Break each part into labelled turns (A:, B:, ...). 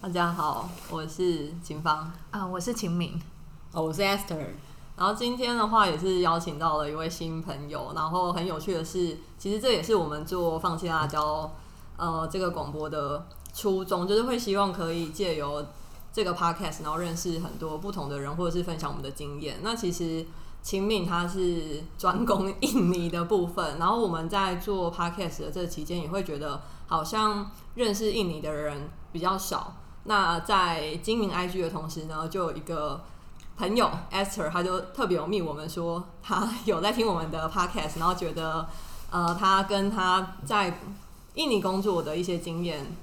A: 大家好，我是秦芳，
B: 啊、我是秦敏。
C: 哦，我是 Esther。
A: 然后今天的话也是邀请到了一位新朋友，然后很有趣的是，其实这也是我们做放弃辣椒呃这个广播的初衷，就是会希望可以借由这个 podcast，然后认识很多不同的人，或者是分享我们的经验。那其实秦敏他是专攻印尼的部分，然后我们在做 podcast 的这期间，也会觉得好像认识印尼的人比较少。那在经营 IG 的同时呢，就有一个朋友 Esther，他就特别有密我们说，他有在听我们的 podcast，然后觉得呃，他跟他在印尼工作的一些经验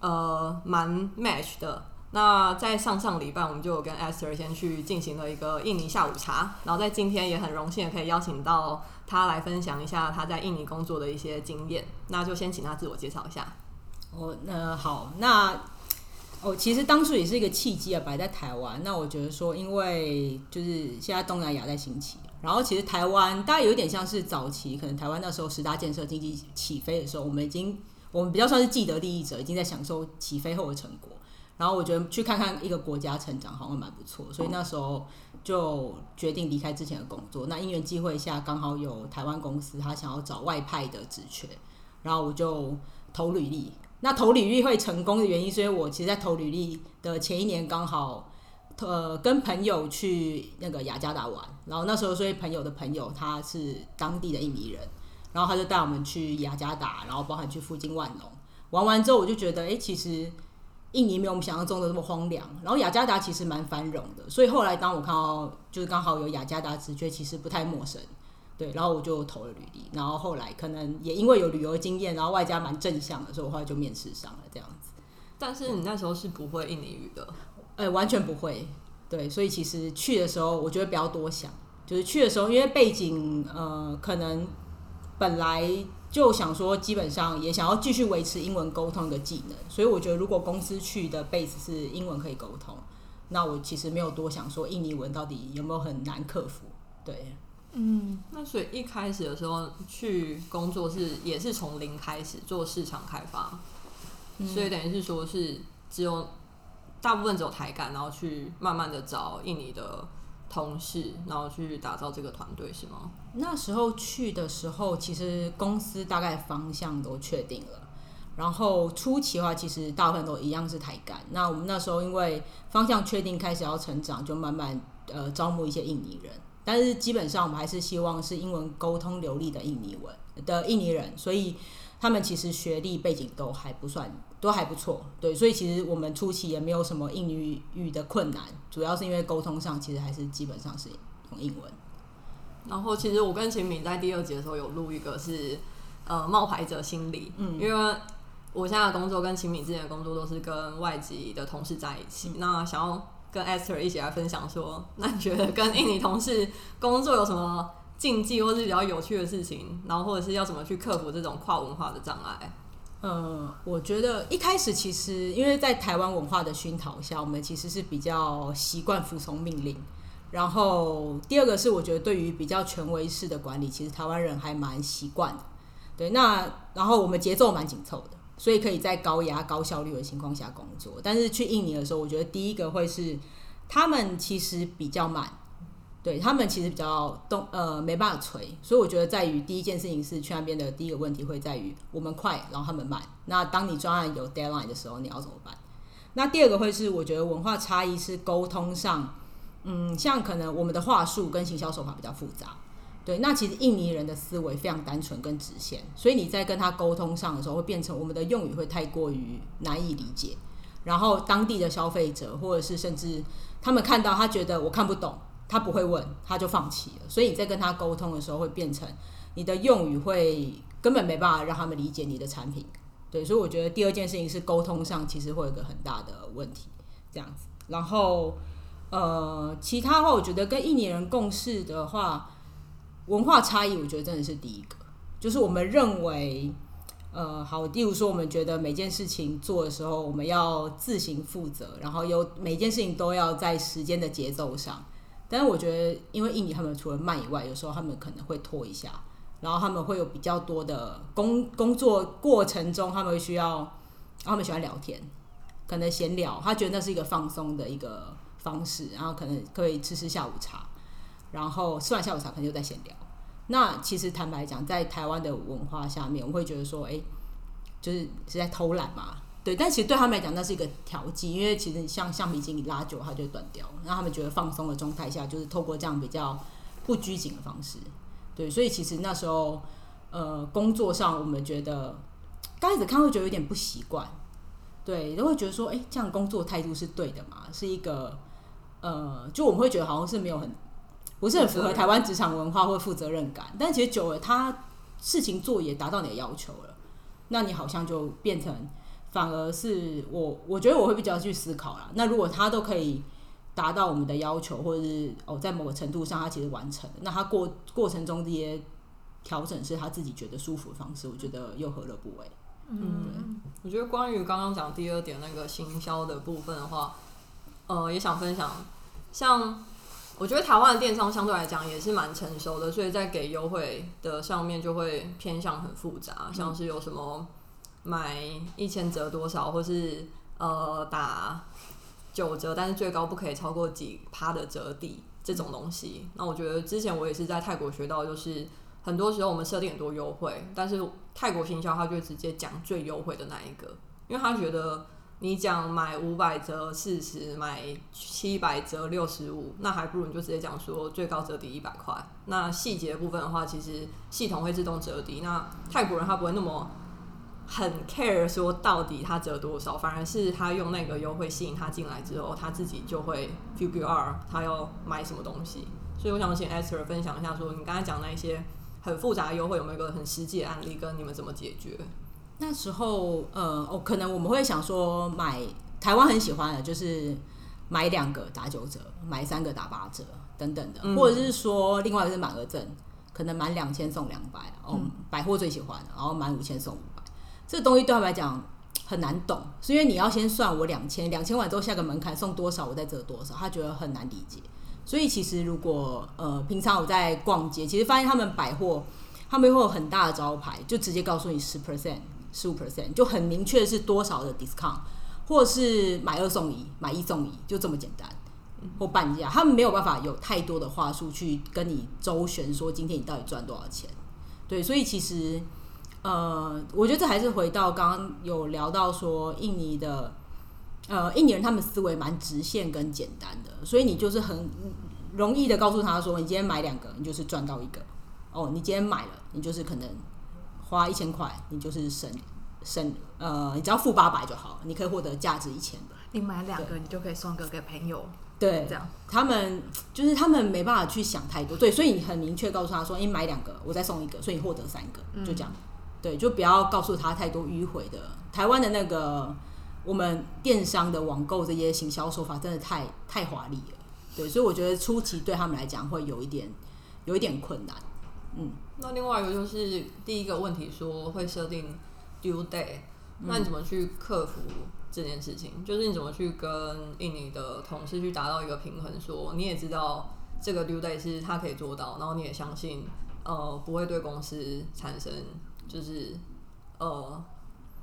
A: 呃蛮 match 的。那在上上礼拜，我们就跟 Esther 先去进行了一个印尼下午茶，然后在今天也很荣幸可以邀请到他来分享一下他在印尼工作的一些经验。那就先请他自我介绍一下。
C: 哦，那好，那哦，其实当初也是一个契机啊，摆在台湾。那我觉得说，因为就是现在东南亚在兴起，然后其实台湾大概有点像是早期，可能台湾那时候十大建设经济起飞的时候，我们已经我们比较算是既得利益者，已经在享受起飞后的成果。然后我觉得去看看一个国家成长好像蛮不错，所以那时候就决定离开之前的工作。那因缘际会下，刚好有台湾公司他想要找外派的职缺，然后我就投履历。那投履历会成功的原因，是因为我其实，在投履历的前一年刚好，呃，跟朋友去那个雅加达玩，然后那时候所以朋友的朋友他是当地的印尼人，然后他就带我们去雅加达，然后包含去附近万隆玩完之后，我就觉得，哎、其实印尼没有我们想象中的那么荒凉，然后雅加达其实蛮繁荣的，所以后来当我看到就是刚好有雅加达直觉，其实不太陌生。对，然后我就投了履历，然后后来可能也因为有旅游经验，然后外加蛮正向的，所以我后来就面试上了这样子。
A: 但是你那时候是不会印尼语的，
C: 呃，完全不会。对，所以其实去的时候，我觉得不要多想，就是去的时候，因为背景呃，可能本来就想说，基本上也想要继续维持英文沟通的技能，所以我觉得如果公司去的 base 是英文可以沟通，那我其实没有多想说印尼文到底有没有很难克服。对，
B: 嗯，
A: 那所以一开始的时候去工作是也是从零开始做市场开发，所以等于是说是只有大部分只有台干，然后去慢慢的找印尼的同事，然后去打造这个团队是吗？
C: 那时候去的时候，其实公司大概方向都确定了。然后初期的话，其实大部分都一样是台干。那我们那时候因为方向确定，开始要成长，就慢慢呃招募一些印尼人。但是基本上我们还是希望是英文沟通流利的印尼文的印尼人，所以他们其实学历背景都还不算，都还不错。对，所以其实我们初期也没有什么印尼语的困难，主要是因为沟通上其实还是基本上是用英文。
A: 然后其实我跟秦敏在第二节的时候有录一个是呃冒牌者心理，
C: 嗯
A: 因为我现在的工作跟秦敏之前的工作都是跟外籍的同事在一起，那想要跟 Esther 一起来分享说，那你觉得跟印尼同事工作有什么禁忌或是比较有趣的事情，然后或者是要怎么去克服这种跨文化的障碍？
C: 呃，我觉得一开始其实因为在台湾文化的熏陶下，我们其实是比较习惯服从命令。然后第二个是，我觉得对于比较权威式的管理，其实台湾人还蛮习惯的。对，那然后我们节奏蛮紧凑的，所以可以在高压、高效率的情况下工作。但是去印尼的时候，我觉得第一个会是他们其实比较慢，对他们其实比较动呃没办法催，所以我觉得在于第一件事情是去那边的第一个问题会在于我们快，然后他们慢。那当你专案有 deadline 的时候，你要怎么办？那第二个会是我觉得文化差异是沟通上，嗯，像可能我们的话术跟行销手法比较复杂。对，那其实印尼人的思维非常单纯跟直线，所以你在跟他沟通上的时候，会变成我们的用语会太过于难以理解，然后当地的消费者或者是甚至他们看到他觉得我看不懂，他不会问，他就放弃了。所以你在跟他沟通的时候，会变成你的用语会根本没办法让他们理解你的产品。对，所以我觉得第二件事情是沟通上其实会有个很大的问题，这样子。然后呃，其他话，我觉得跟印尼人共事的话，文化差异，我觉得真的是第一个，就是我们认为。呃，好，例如说，我们觉得每件事情做的时候，我们要自行负责，然后有每件事情都要在时间的节奏上。但是我觉得，因为印尼他们除了慢以外，有时候他们可能会拖一下，然后他们会有比较多的工工作过程中，他们会需要，他们喜欢聊天，可能闲聊，他觉得那是一个放松的一个方式，然后可能可以吃吃下午茶，然后吃完下午茶可能就在闲聊。那其实坦白讲，在台湾的文化下面，我会觉得说，哎、就是是在偷懒嘛，对。但其实对他们来讲，那是一个调剂，因为其实像橡皮筋你拉久，它就会断掉。让他们觉得放松的状态下，就是透过这样比较不拘谨的方式，对。所以其实那时候，呃，工作上我们觉得刚开始看会觉得有点不习惯，对，都会觉得说，哎、这样工作态度是对的嘛？是一个，呃，就我们会觉得好像是没有很不是很符合台湾职场文化或负责任感，但其实久了，他事情做也达到你的要求了，那你好像就变成反而是我，我觉得我会比较去思考啦。那如果他都可以达到我们的要求，或者是哦，在某个程度上他其实完成了，那他过过程中这些调整是他自己觉得舒服的方式，我觉得又何乐不为？
A: 嗯，我觉得关于刚刚讲第二点那个行销的部分的话，呃，也想分享，像我觉得台湾的电商相对来讲也是蛮成熟的，所以在给优惠的上面就会偏向很复杂，像是有什么买一千折多少，或是呃打九折，但是最高不可以超过几趴的折抵这种东西。那我觉得之前我也是在泰国学到，就是很多时候我们设定很多优惠，但是泰国行销他就直接讲最优惠的那一个，因为他觉得你讲买五百折四十，买七百折六十五，那还不如你就直接讲说最高折抵一百块。那细节部分的话，其实系统会自动折抵。那泰国人他不会那么很 care 说到底他折多少，反而是他用那个优惠吸引他进来之后，他自己就会 QQR 他要买什么东西。所以我想请 Esther 分享一下，说你刚才讲那些很复杂的优惠，有没有一个很实际的案例，跟你们怎么解决？
C: 那时候，呃，哦，可能我们会想说买台湾很喜欢的，就是买两个打九折，买三个打八折等等的，
A: 嗯
C: 或者是说另外一个是满额赠，可能满两千送两百，哦，百货最喜欢，然后满五千送五百，这个东西对他们来讲很难懂，是因为你要先算我两千，两千完之后下个门槛送多少，我再折多少，他觉得很难理解。所以其实如果呃平常我在逛街，其实发现他们百货他们会有很大的招牌，就直接告诉你十 percent、十五 percent，就很明确是多少的 discount，或是买二送一、买一送一，就这么简单，或半价。他们没有办法有太多的话术去跟你周旋，说今天你到底赚多少钱。对，所以其实呃，我觉得这还是回到刚刚有聊到说印尼的。呃，印尼人他们思维蛮直线跟简单的，所以你就是很容易的告诉他说，你今天买两个，你就是赚到一个。哦，你今天买了，你就是可能花一千块，你就是省省呃，你只要付八百就好，你可以获得价值一千的。
B: 你买两个，你就可以送一个给朋友，
C: 对
B: 这，样。
C: 他们就是他们没办法去想太多，对，所以你很明确告诉他说，你买两个，我再送一个，所以你获得三个，就这样。对，就不要告诉他太多迂回的。台湾的那个我们电商的网购这些行销手法真的太太华丽了，对，所以我觉得初期对他们来讲会有一点有一点困难。
A: 那另外一个就是第一个问题说会设定 due day，那你怎么去克服这件事情？就是你怎么去跟印尼的同事去达到一个平衡说你也知道这个 due day 是他可以做到，然后你也相信呃不会对公司产生就是呃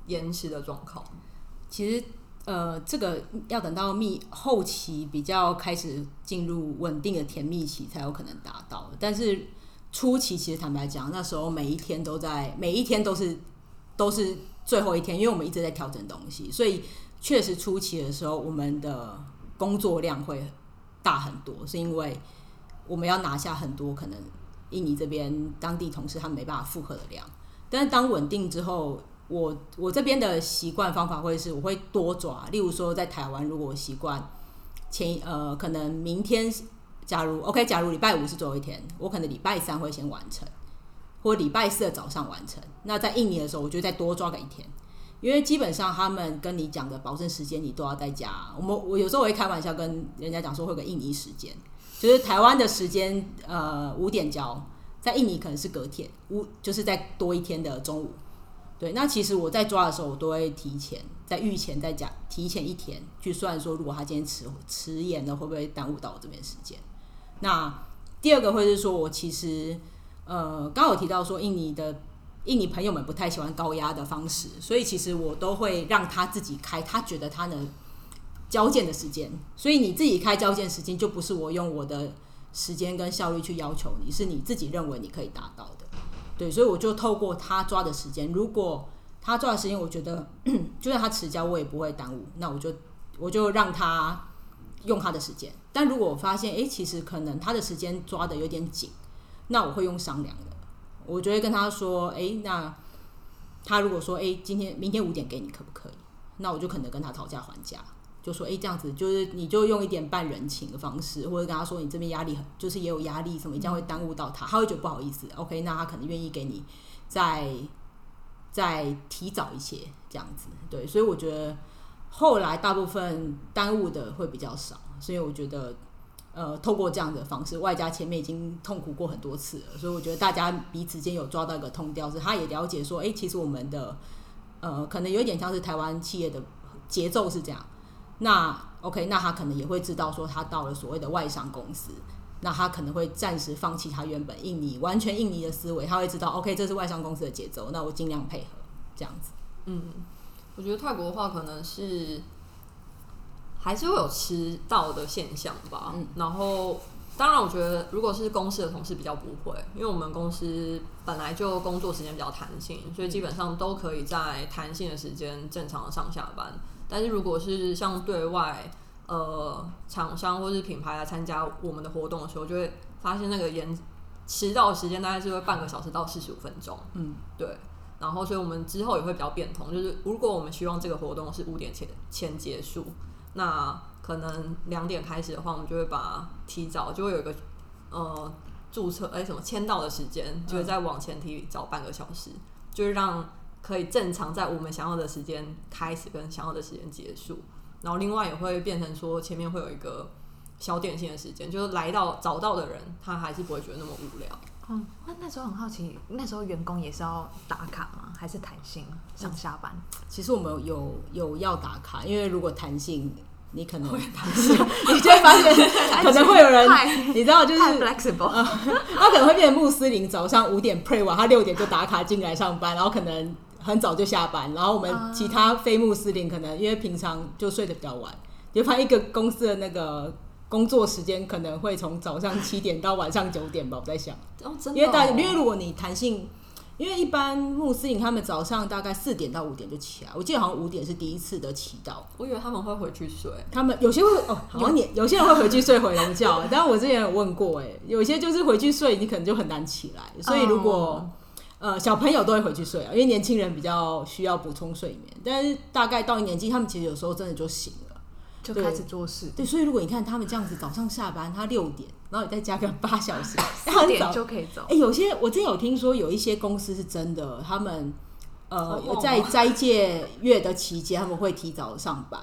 A: 延迟的状况。
C: 其实呃，这个要等到蜜后期比较开始进入稳定的甜蜜期才有可能达到，但是初期其实坦白讲，那时候每一天都在，每一天都是都是最后一天，因为我们一直在调整东西，所以确实初期的时候，我们的工作量会大很多，是因为我们要拿下很多可能印尼这边当地同事他们没办法负荷的量，但是当稳定之后，我我这边的习惯方法会是我会多抓，例如说在台湾，如果我习惯前呃可能明天假如 OK，假如礼拜五是最后一天，我可能礼拜三会先完成，或礼拜四的早上完成。那在印尼的时候，我就再多抓个一天，因为基本上他们跟你讲的保证时间，你都要在家。我们我有时候我会开玩笑跟人家讲说，会有个印尼时间，就是台湾的时间呃五点交，在印尼可能是隔天五，就是再多一天的中午。对，那其实我在抓的时候，我都会提前在预前再讲，提前一天去算说，如果他今天迟迟延了，会不会耽误到我这边时间？那第二个会是说我其实呃，刚有提到说印尼的印尼朋友们不太喜欢高压的方式，所以其实我都会让他自己开，他觉得他能交件的时间。所以你自己开交件时间，就不是我用我的时间跟效率去要求你，是你自己认为你可以达到的。对，所以我就透过他抓的时间，如果他抓的时间，我觉得 就算他迟交，我也不会耽误，那我就我就让他用他的时间。但如果我发现，哎、其实可能他的时间抓的有点紧，那我会用商量的。我就会跟他说，哎、那他如果说，哎、今天明天五点给你可不可以？那我就可能跟他讨价还价，就说，哎、这样子就是你就用一点半人情的方式，或者跟他说你这边压力很，就是也有压力什么，这样会耽误到他，他会觉得不好意思。OK，那他可能愿意给你再再提早一些这样子，对，所以我觉得后来大部分耽误的会比较少，所以我觉得。呃，透过这样的方式，外加前面已经痛苦过很多次了，所以我觉得大家彼此间有抓到一个通调，是他也了解说，哎、其实我们的呃，可能有一点像是台湾企业的节奏是这样。那 OK，那他可能也会知道说，他到了所谓的外商公司，那他可能会暂时放弃他原本印尼完全印尼的思维，他会知道 OK，这是外商公司的节奏，那我尽量配合这样子。
A: 嗯，我觉得泰国的话可能是还是会有迟到的现象吧。
C: 嗯
A: 然后当然，我觉得如果是公司的同事比较不会，因为我们公司本来就工作时间比较弹性，所以基本上都可以在弹性的时间正常的上下班。但是如果是像对外呃厂商或是品牌来参加我们的活动的时候，就会发现那个延迟到的时间大概是会半个小时到四十五分钟。
C: 嗯，
A: 对。然后，所以我们之后也会比较变通，就是如果我们希望这个活动是五点前前结束，那可能两点开始的话，我们就会把提早就会有一个呃注册哎、什么签到的时间，就会再往前提早半个小时，就是让可以正常在我们想要的时间开始跟想要的时间结束。然后另外也会变成说前面会有一个小点心的时间，就是来到找到的人，他还是不会觉得那么无聊。
B: 嗯，那那时候很好奇，那时候员工也是要打卡吗？还是弹性上下班？
C: 其实我们有有要打卡，因为如果弹性，你可能弹性，你就会发现 可能会有人，你知道，就是
B: 太 flexible，
C: 他可能会变成穆斯林，早上五点 pray 完，他六点就打卡进来上班，然后可能很早就下班，然后我们其他非穆斯林可能因为平常就睡得比较晚，就发现一个公司的那个工作时间可能会从早上七点到晚上九点吧，我在想，
A: 哦，真的、
C: 因为大，
A: 哦，
C: 因为如果你弹性。因为一般穆斯林他们早上大概四点到五点就起来，我记得好像五点是第一次的起到，
A: 我以为他们会回去睡。
C: 他们有些会哦，好像你有些人会回去睡回笼觉，但是我之前有问过，哎，有些就是回去睡，你可能就很难起来。所以如果、
A: 哦
C: 呃小朋友都会回去睡啊，因为年轻人比较需要补充睡眠，但是大概到一年纪，他们其实有时候真的就醒了。对
B: 就开始做事，
C: 对，所以如果你看他们这样子早上下班，他六点，然后你再加个八小时，
B: 四
C: 很早
B: 点就可以走
C: 哎、。有些我之前有听说有一些公司是真的，他们呃在斋戒月的期间，他们会提早上班，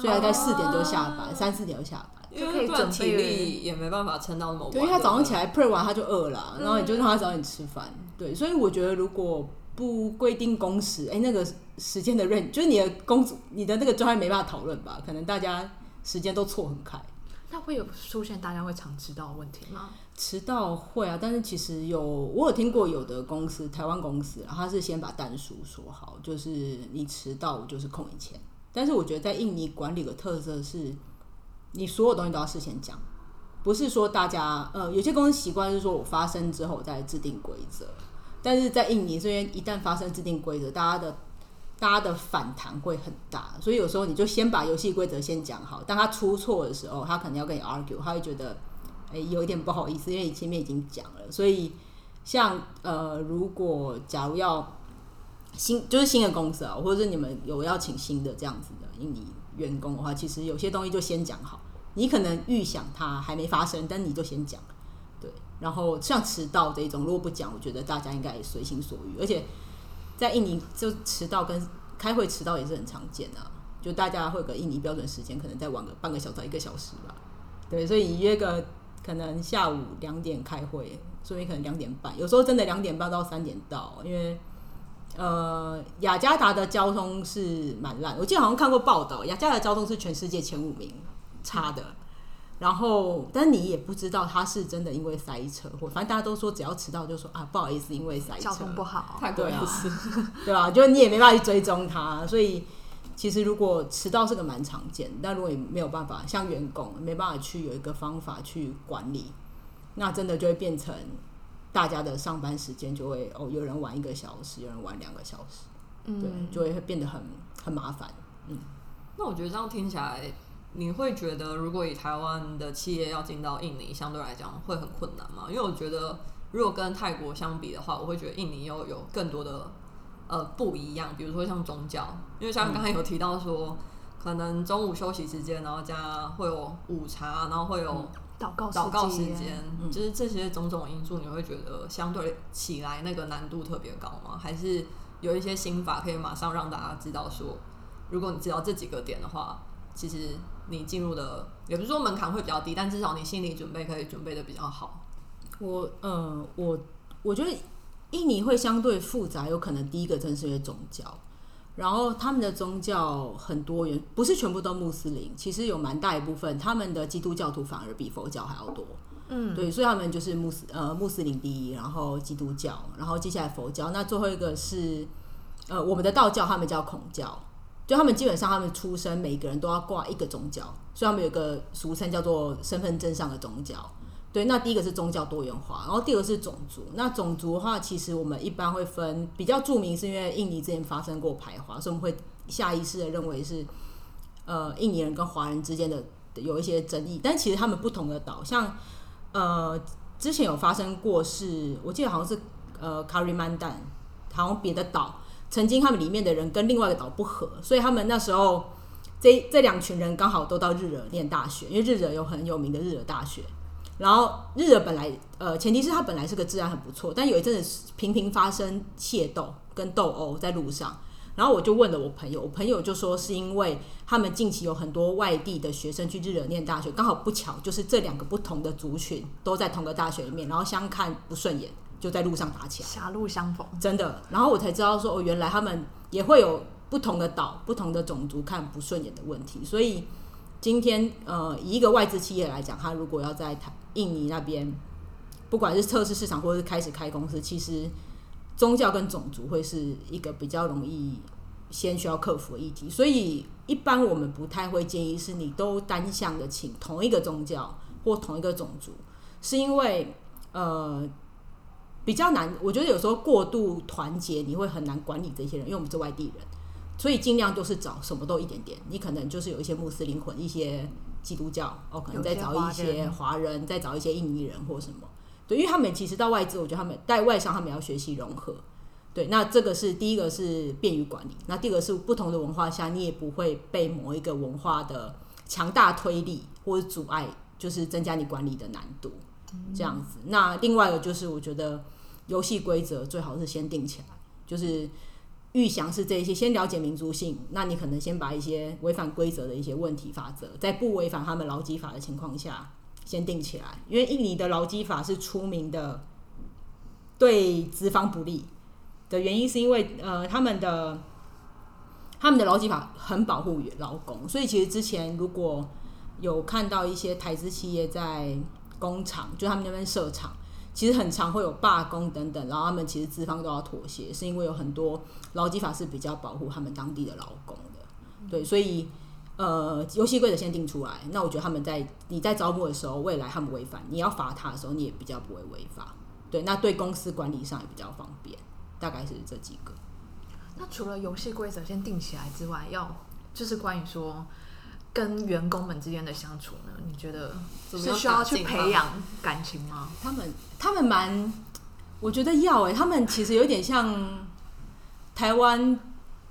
C: 所以大概四点就下班，
A: 哦
C: 三四点就下班。
A: 因
B: 就可以
A: 为不然体力也没办法撑到那么晚。
C: 对，因为他早上起
A: 来，
C: 来 pray 完他就饿了啊，然后你就让他早点吃饭。对，所以我觉得如果不规定工时，哎、那个时间的 range，就是你的工作，你的那个专业没办法讨论吧？可能大家时间都错很开。
B: 那会有出现大家会常迟到的问题吗？
C: 迟到会啊，但是其实有我有听过有的公司，台湾公司啊，他是先把单数说好，就是你迟到我就是扣你钱。但是我觉得在印尼管理的特色是，你所有东西都要事先讲，不是说大家呃有些公司习惯是说我发生之后再制定规则，但是在印尼这边一旦发生制定规则，大家的大家的反弹会很大，所以有时候你就先把游戏规则先讲好，当他出错的时候，他可能要跟你 argue，他会觉得。哎、有一点不好意思，因为你前面已经讲了，所以像呃，如果假如要新就是新的公司啊，或者是你们有要请新的这样子的印尼员工的话，其实有些东西就先讲好。你可能预想它还没发生，但你就先讲，然后像迟到这一种，如果不讲，我觉得大家应该也随心所欲。而且在印尼，就迟到跟开会迟到也是很常见的、就大家会个印尼标准时间，可能再晚个半个小时到一个小时吧。对，所以约个可能下午两点开会，所以可能两点半，有时候真的两点半到三点到，因为呃雅加达的交通是蛮烂，我记得好像看过报道，雅加达交通是全世界前五名差的。然后，但你也不知道他是真的因为塞车，或反正大家都说只要迟到就说啊不好意思，因为塞车，
B: 交通不好，
A: 泰国也是，
C: 对啊，就你也没办法去追踪他，所以其实如果迟到是个蛮常见，但如果你没有办法像员工没办法去有一个方法去管理，那真的就会变成大家的上班时间就会哦，有人晚一个小时，有人晚两个小时，对，
B: 嗯，
C: 就会变得很很麻烦。嗯。
A: 那我觉得这样听起来，你会觉得如果以台湾的企业要进到印尼，相对来讲会很困难吗？因为我觉得如果跟泰国相比的话，我会觉得印尼又有更多的呃不一样，比如说像宗教，因为像刚才有提到说，可能中午休息时间，然后加会有午茶，然后会有
B: 祷告
A: 祷告时
B: 间，
A: 间，
C: 嗯
A: 就是这些种种因素，你会觉得相对起来那个难度特别高吗？还是有一些心法可以马上让大家知道说，如果你知道这几个点的话，其实你进入的也不是说门槛会比较低，但至少你心理准备可以准备的比较好。
C: 我呃，我我觉得印尼会相对复杂，有可能第一个真是因为宗教，然后他们的宗教很多元，不是全部都穆斯林，其实有蛮大一部分他们的基督教徒反而比佛教还要多。
B: 嗯，
C: 对，所以他们就是穆斯呃穆斯林第一，然后基督教，然后接下来佛教，那最后一个是呃我们的道教，他们叫孔教，就他们基本上他们出生每个人都要挂一个宗教，所以他们有一个俗称叫做身份证上的宗教。对，那第一个是宗教多元化，然后第二个是种族。那种族的话，其实我们一般会分比较著名，是因为印尼之前发生过排华，所以我们会下意识的认为是呃印尼人跟华人之间的有一些争议，但其实他们不同的岛，像呃之前有发生过是，我记得好像是呃卡里曼丹，好像别的岛，曾经他们里面的人跟另外一个岛不和，所以他们那时候这这两群人刚好都到日惹念大学，因为日惹有很有名的日惹大学。然后日惹本来呃，前提是他本来是个治安很不错，但有一阵子频频发生械斗跟斗殴在路上。然后我就问了我朋友，我朋友就说是因为他们近期有很多外地的学生去日惹念大学，刚好不巧就是这两个不同的族群都在同个大学里面，然后相看不顺眼，就在路上打起来。
B: 狭路相逢，
C: 真的。然后我才知道说，哦，原来他们也会有不同的岛、不同的种族看不顺眼的问题。所以今天，呃，以一个外资企业来讲，他如果要在台印尼那边，不管是测试市场或者是开始开公司，其实宗教跟种族会是一个比较容易先需要克服的议题。所以一般我们不太会建议是你都单向的请同一个宗教或同一个种族，是因为呃。比较难，我觉得有时候过度团结，你会很难管理这些人，因为我们是外地人，所以尽量就是找什么都一点点。你可能就是有一些穆斯林混一些基督教，哦，可能再找一些华人，再找一些印尼人或什么。对，因为他们其实到外资，我觉得他们在外商，他们要学习融合。对，那这个是第一个是便于管理，那第二个是不同的文化下，你也不会被某一个文化的强大推力或者阻碍，就是增加你管理的难度。这样子，那另外一个就是我觉得游戏规则最好是先定起来，就是预想是这一些，先了解民族性，那你可能先把一些违反规则的一些问题法则，在不违反他们劳基法的情况下，先定起来。因为印尼的劳基法是出名的对资方不利的原因，是因为呃他们的他们的劳基法很保护劳工，所以其实之前如果有看到一些台资企业在工厂，就他们那边设厂，其实很常会有罢工等等，然后他们其实资方都要妥协，是因为有很多劳基法是比较保护他们当地的劳工的，对，所以呃，游戏规则先定出来，那我觉得他们在你在招募的时候，未来他们违反，你要罚他的时候，你也比较不会违法，对，那对公司管理上也比较方便，大概是这几个。
B: 那除了游戏规则先定起来之外，要就是关于说跟员工们之间的相处呢，你觉得是需要去培养感情吗？
C: 他们他们蛮，我觉得要哎、他们其实有点像台湾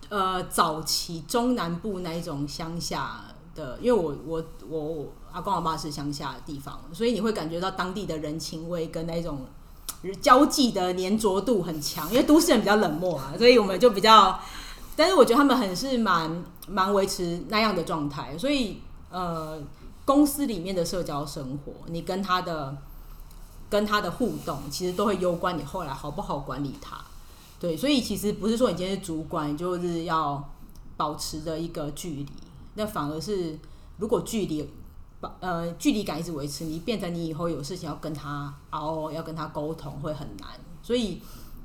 C: 呃早期中南部那一种乡下的，因为我我我我阿公阿妈是乡下的地方，所以你会感觉到当地的人情味跟那种交际的粘着度很强，因为都市人比较冷漠啊，所以我们就比较，但是我觉得他们很是蛮蛮维持那样的状态，所以呃。公司里面的社交生活，你跟他的跟他的互动，其实都会攸关你后来好不好管理他。对，所以其实不是说你今天是主管，就是要保持着一个距离，那反而是如果距离把呃距离感一直维持，你变成你以后有事情要跟他熬，要跟他沟通会很难。所以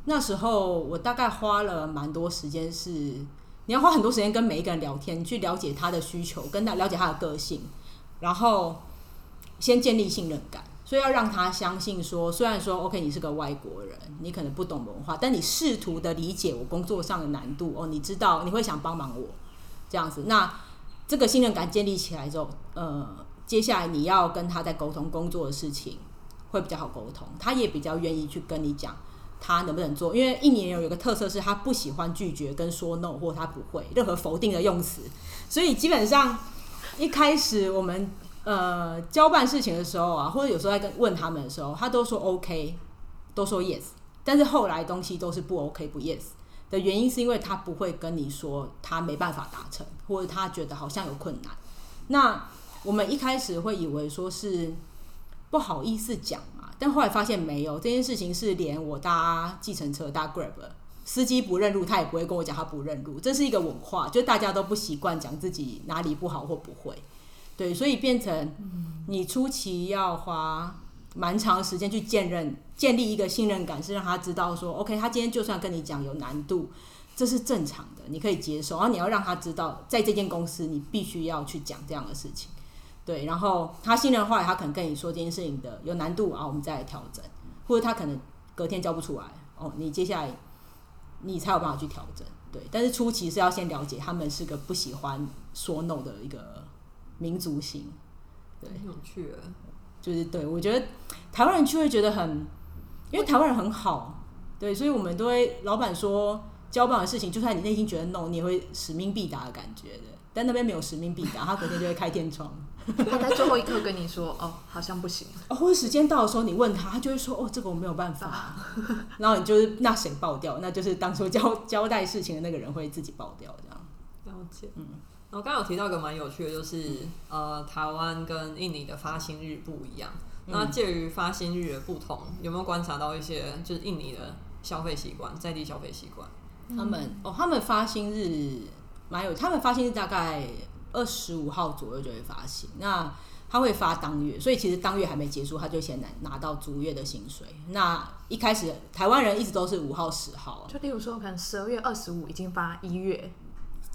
C: 那时候我大概花了蛮多时间，是你要花很多时间跟每一个人聊天，去了解他的需求，跟他了解他的个性，然后先建立信任感。所以要让他相信说，虽然说 OK 你是个外国人，你可能不懂文化，但你试图的理解我工作上的难度哦，你知道你会想帮忙我这样子。那这个信任感建立起来之后，呃，接下来你要跟他在沟通工作的事情会比较好沟通，他也比较愿意去跟你讲他能不能做。因为一年有一个特色是他不喜欢拒绝跟说 no，或他不会任何否定的用词，所以基本上一开始我们。呃，交办事情的时候啊，或者有时候在跟问他们的时候，他都说 OK，都说 yes，但是后来东西都是不 OK 不 yes 的原因，是因为他不会跟你说他没办法达成，或者他觉得好像有困难。那我们一开始会以为说是不好意思讲，但后来发现没有这件事情是连我搭计程车搭 Grab，司机不认路，他也不会跟我讲他不认路，这是一个文化，就大家都不习惯讲自己哪里不好或不会。对，所以变成你初期要花蛮长时间去建认、建立一个信任感，是让他知道说，OK，他今天就算跟你讲有难度，这是正常的，你可以接受。然后你要让他知道，在这间公司你必须要去讲这样的事情。对，然后他信任的话，他可能跟你说这件事情的有难度啊，我们再来调整，或者他可能隔天交不出来，哦，你接下来你才有办法去调整。对，但是初期是要先了解他们是个不喜欢说 no 的一个。民族性，对，
A: 很有趣，
C: 就是对我觉得台湾人就会觉得很，因为台湾人很好，对，所以我们都会老板说交办的事情，就算你内心觉得 no，你也会使命必达的感觉的。但那边没有使命必达，他隔天就会开天窗，
B: 他在最后一刻跟你说哦，好像不行，
C: 哦，或者时间到的时候你问他，他就会说哦，这个我没有办法，然后你就是那谁爆掉，那就是当初交 交代事情的那个人会自己爆掉这样，
A: 了解，嗯。然后刚刚有提到一个蛮有趣的，就是呃，台湾跟印尼的发薪日不一样。那介于发薪日的不同，有没有观察到一些就是印尼的消费习惯，在地消费习惯？
C: 他们哦，他们发薪日蛮有，他们发薪日大概二十五号左右就会发薪。那他会发当月，所以其实当月还没结束，他就先拿拿到逐月的薪水。那一开始台湾人一直都是五号、十号，
B: 就例如说可能十二月二十五已经发一月。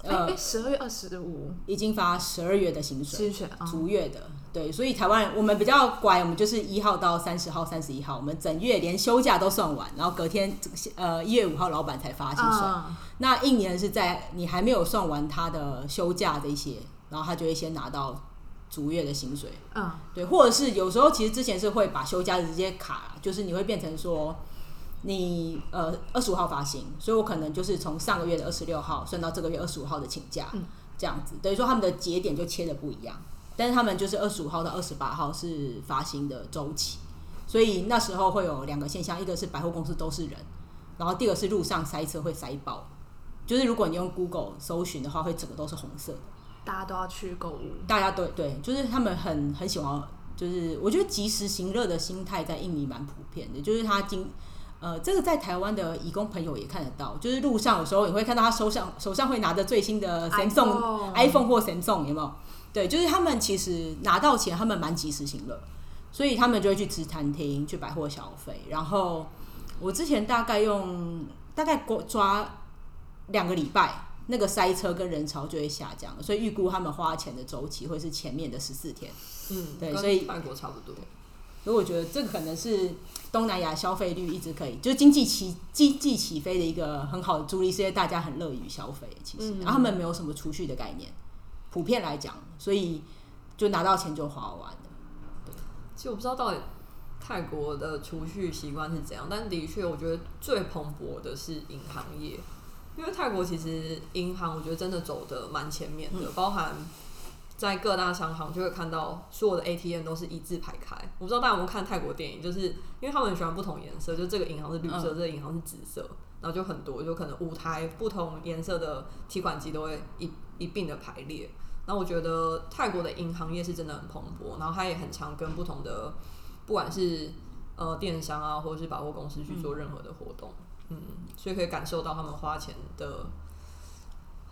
B: 呃，十二月二十五
C: 已经发十二月的薪水，
B: 薪水
C: 逐月的，对，所以台湾我们比较乖，我们就是一号到三十号、三十一号，我们整月连休假都算完，然后隔天呃一月五号老板才发薪水。那一年是在你还没有算完他的休假这些，然后他就会先拿到逐月的薪水。嗯，对，或者是有时候其实之前是会把休假直接卡，就是你会变成说。你呃二十五号发行，所以我可能就是从上个月的二十六号算到这个月二十五号的请假，这样子等于说他们的节点就切的不一样，但是他们就是二十五号到二十八号是发行的周期，所以那时候会有两个现象，一个是百货公司都是人，然后第二个是路上塞车会塞爆，就是如果你用 Google 搜寻的话，会整个都是红色的，
B: 大家都要去购物，
C: 大家对对，就是他们很很喜欢，就是我觉得及时行乐的心态在印尼蛮普遍的，就是他今。呃，这个在台湾的义工朋友也看得到，就是路上有时候你会看到他手上手上会拿着最新的 Samsung iPhone 或 Samsung 有没有？对，就是他们其实拿到钱，他们蛮及时行乐，所以他们就会去吃餐厅、去百货消费。然后我之前大概用大概抓两个礼拜，那个塞车跟人潮就会下降，所以预估他们花钱的周期会是前面的十四天。
A: 嗯，对，所以泰国差不多。
C: 所以我觉得这个可能是东南亚消费率一直可以，就是经济起经济起飞的一个很好的助力，是因为大家很乐于消费。其实，然后他们没有什么储蓄的概念，普遍来讲，所以就拿到钱就花完了。对，
A: 其实我不知道到底泰国的储蓄习惯是怎样，但的确，我觉得最蓬勃的是银行业，因为泰国其实银行我觉得真的走的蛮前面的，包含。在各大商行就会看到所有的 ATM 都是一字排开。我不知道大家有没有看泰国电影，就是因为他们很喜欢不同颜色，就这个银行是绿色，这个银行是紫色，然后就很多，就可能五台不同颜色的提款机都会一一并的排列。那我觉得泰国的银行业是真的很蓬勃，然后它也很常跟不同的不管是呃电商啊，或者是百货公司去做任何的活动，嗯，嗯所以可以感受到他们花钱的。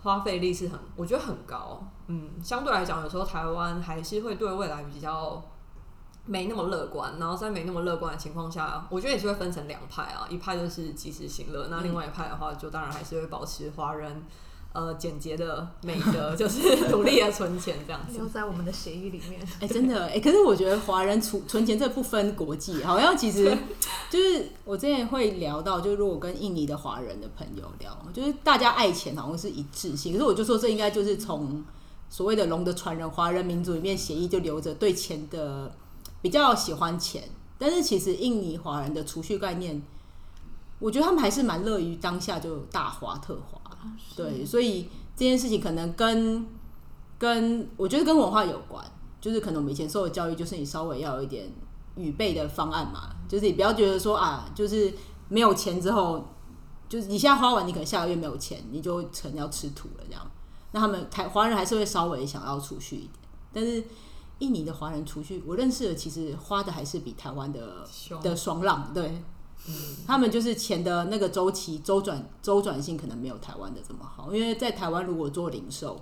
A: 花费力是很，我觉得很高。嗯，相对来讲，有时候台湾还是会对未来比较没那么乐观。然后在没那么乐观的情况下，我觉得也是会分成两派啊。一派就是及时行乐，那另外一派的话，就当然还是会保持华人呃简洁的美德，就是努力的存钱这样子。
B: 留在我们的协议里面。
C: 哎、真的哎、可是我觉得华人储存钱这不分国际，好像其实 就是我之前会聊到，就如果跟印尼的华人的朋友聊，就是大家爱钱好像是一致性，可是我就说这应该就是从所谓的龙的传人华人民族里面协议就留着对钱的比较喜欢钱，但是其实印尼华人的储蓄概念，我觉得他们还是蛮乐于当下就大花特花。对，所以这件事情可能跟跟我觉得跟文化有关，就是可能我们以前受的教育就是你稍微要有一点预备的方案嘛，就是你不要觉得说啊，就是没有钱之后，就是你现在花完，你可能下个月没有钱，你就成要吃土了这样。那他们台华人还是会稍微想要储蓄一点，但是印尼的华人储蓄，我认识的其实花的还是比台湾的的爽朗，对，他们就是钱的那个周期周转周转性可能没有台湾的这么好，因为在台湾如果做零售，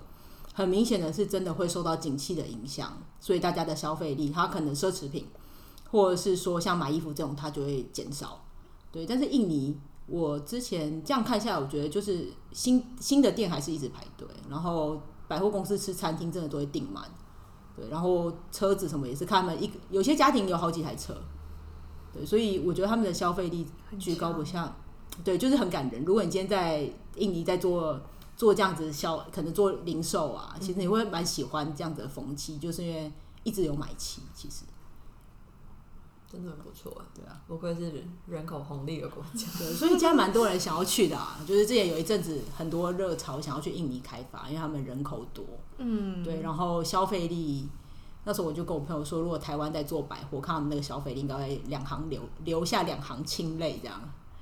C: 很明显的是真的会受到景气的影响，所以大家的消费力，它可能奢侈品或者是说像买衣服这种，它就会减少。对，但是印尼，我之前这样看下来，我觉得就是新新的店还是一直排队，然后百货公司吃餐厅真的都会订满，对，然后车子什么也是看他们一有些家庭有好几台车，对，所以我觉得他们的消费力
B: 很
C: 居高不下，对，就是很感人。如果你今天在印尼在做做这样子销，可能做零售啊，其实你会蛮喜欢这样子的风气，就是因为一直有买气，其实
A: 真的很不错。
C: 对啊，
A: 不愧是人人口红利的国家。
C: 对，所以现在蛮多人想要去的啊，就是之前有一阵子很多热潮想要去印尼开发，因为他们人口多，
B: 嗯，
C: 对，然后消费力。那时候我就跟我朋友说，如果台湾在做百货，看他们那个消费力，应该会两行流留下两行清泪这样。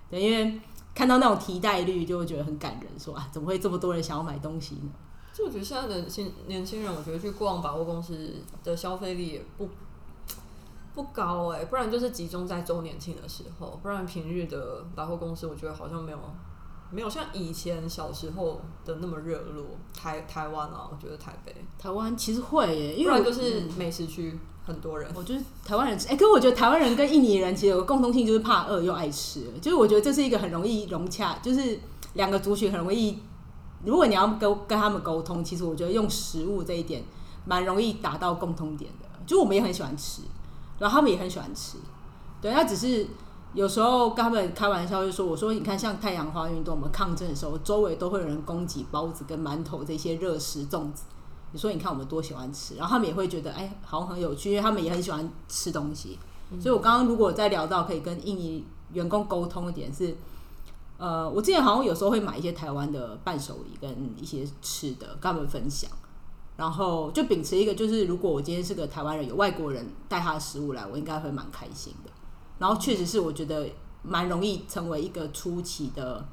C: 对，因为看到那种提袋率，就会觉得很感人，说啊，怎么会这么多人想要买东西呢？
A: 就我觉得现在的新年轻人，我觉得去逛百货公司的消费力也不 不高哎、不然就是集中在周年庆的时候，不然平日的百货公司，我觉得好像没有没有像以前小时候的那么热络。台台湾啊，我觉得台北，
C: 台湾其实会耶，因
A: 不
C: 为
A: 然就是美食区很多人。
C: 我觉得台湾人，哎、可是我觉得台湾人跟印尼人其实有个共通性，就是怕饿又爱吃。就是我觉得这是一个很容易融洽，就是两个族群很容易，如果你要跟跟他们沟通，其实我觉得用食物这一点蛮容易达到共通点的。就我们也很喜欢吃，然后他们也很喜欢吃，对，那只是有时候跟他们开玩笑，就说我说你看像太阳花运动，我们抗争的时候，周围都会有人供给包子跟馒头这些热食粽子。你说你看我们多喜欢吃，然后他们也会觉得哎，好像很有趣，因为他们也很喜欢吃东西。所以我刚刚如果再聊到可以跟印尼员工沟通一点是，呃，我之前好像有时候会买一些台湾的伴手礼跟一些吃的跟他们分享，然后就秉持一个就是如果我今天是个台湾人，有外国人带他的食物来，我应该会蛮开心的。然后确实是我觉得蛮容易成为一个初期的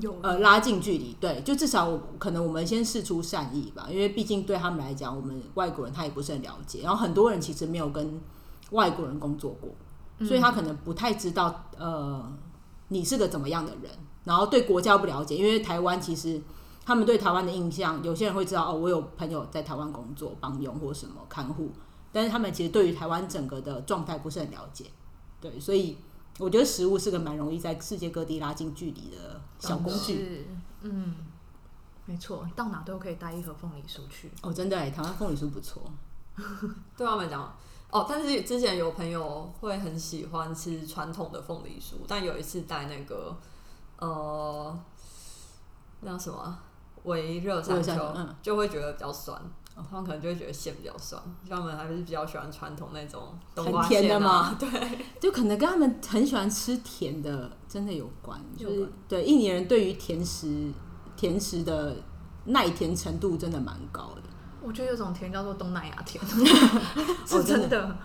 B: 有
C: 呃拉近距离，对，就至少可能我们先试出善意吧，因为毕竟对他们来讲，我们外国人他也不是很了解，然后很多人其实没有跟外国人工作过，所以他可能不太知道呃你是个怎么样的人，然后对国家不了解，因为台湾其实他们对台湾的印象，有些人会知道哦，我有朋友在台湾工作帮佣或什么看护，但是他们其实对于台湾整个的状态不是很了解，对，所以我觉得食物是个蛮容易在世界各地拉近距离的小工具。
B: 嗯，没错，到哪都可以带一盒凤梨酥去。
C: 哦，真的哎，台湾凤梨酥不错。
A: 对他们讲，哦，但是之前有朋友会很喜欢吃传统的凤梨酥，但有一次带那个呃，那叫什么微热山丘，
C: 嗯
A: 就会觉得比较酸。他们可能就会觉得馅比较酸，他们还是比较喜欢传统那种冬瓜
C: 很甜的
A: 馅啊
C: 吗？
A: 对，
C: 就可能跟他们很喜欢吃甜的真的有关，就是对印尼人对于甜食甜食的耐甜程度真的蛮高的。
B: 我觉得有种甜叫做东南亚甜，
C: 哦
B: 是
C: 真
B: 真的。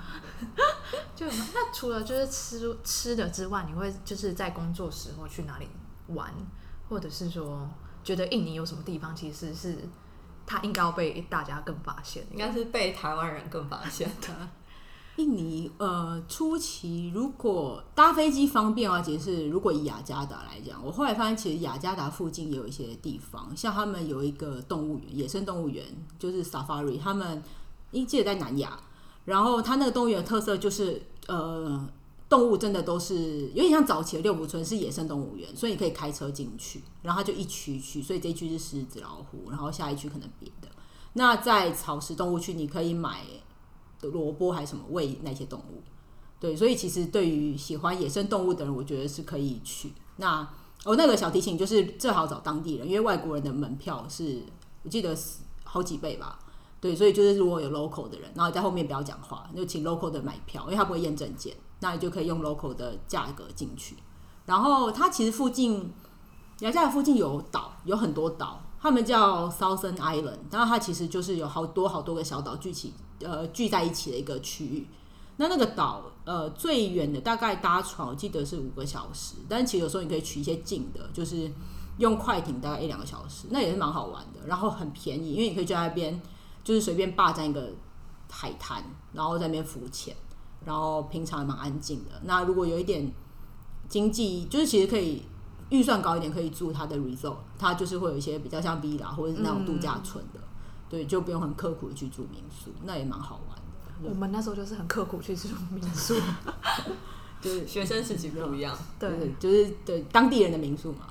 B: 就那除了就是吃吃的之外，你会就是在工作时候去哪里玩，或者是说觉得印尼有什么地方其实是它应该要被大家更发现？
A: 应该是被台湾人更发现的。
C: 印尼呃初期如果搭飞机方便啊，其实是如果以雅加达来讲，我后来发现其实雅加达附近也有一些地方，像他们有一个动物园，野生动物园就是 Safari，他们一记得在南亚，然后它那个动物园特色就是呃动物真的都是有点像早期的六福村是野生动物园，所以你可以开车进去，然后它就一区一区，所以这一区是狮子、老虎，然后下一区可能别的。那在草食动物区，你可以买萝卜还是什么喂那些动物。对，所以其实对于喜欢野生动物的人，我觉得是可以去。那哦，那个小提醒就是最好找当地人，因为外国人的门票是我记得是好几倍吧。对，所以就是如果有 local 的人，然后在后面不要讲话，就请 local 的买票，因为他不会验证件，那你就可以用 local 的价格进去。然后它其实附近雅加达附近有岛，有很多岛，他们叫 Southern Island，然后它其实就是有好多好多个小岛聚起呃聚在一起的一个区域。那那个岛呃最远的大概搭船我记得是五个小时，但其实有时候你可以取一些近的，就是用快艇大概一两个小时，那也是蛮好玩的，然后很便宜，因为你可以就在那边就是随便霸占一个海滩，然后在那边浮潜，然后平常也蛮安静的。那如果有一点经济，就是其实可以预算高一点，可以住它的 resort，它就是会有一些比较像 villa 或者是那种度假村的，对，就不用很刻苦的去住民宿，那也蛮好玩的。
B: 我们那时候就是很刻苦去住民宿，
C: 就是
A: 学生时期不一样，
B: 对
C: 对，就是对当地人的民宿嘛。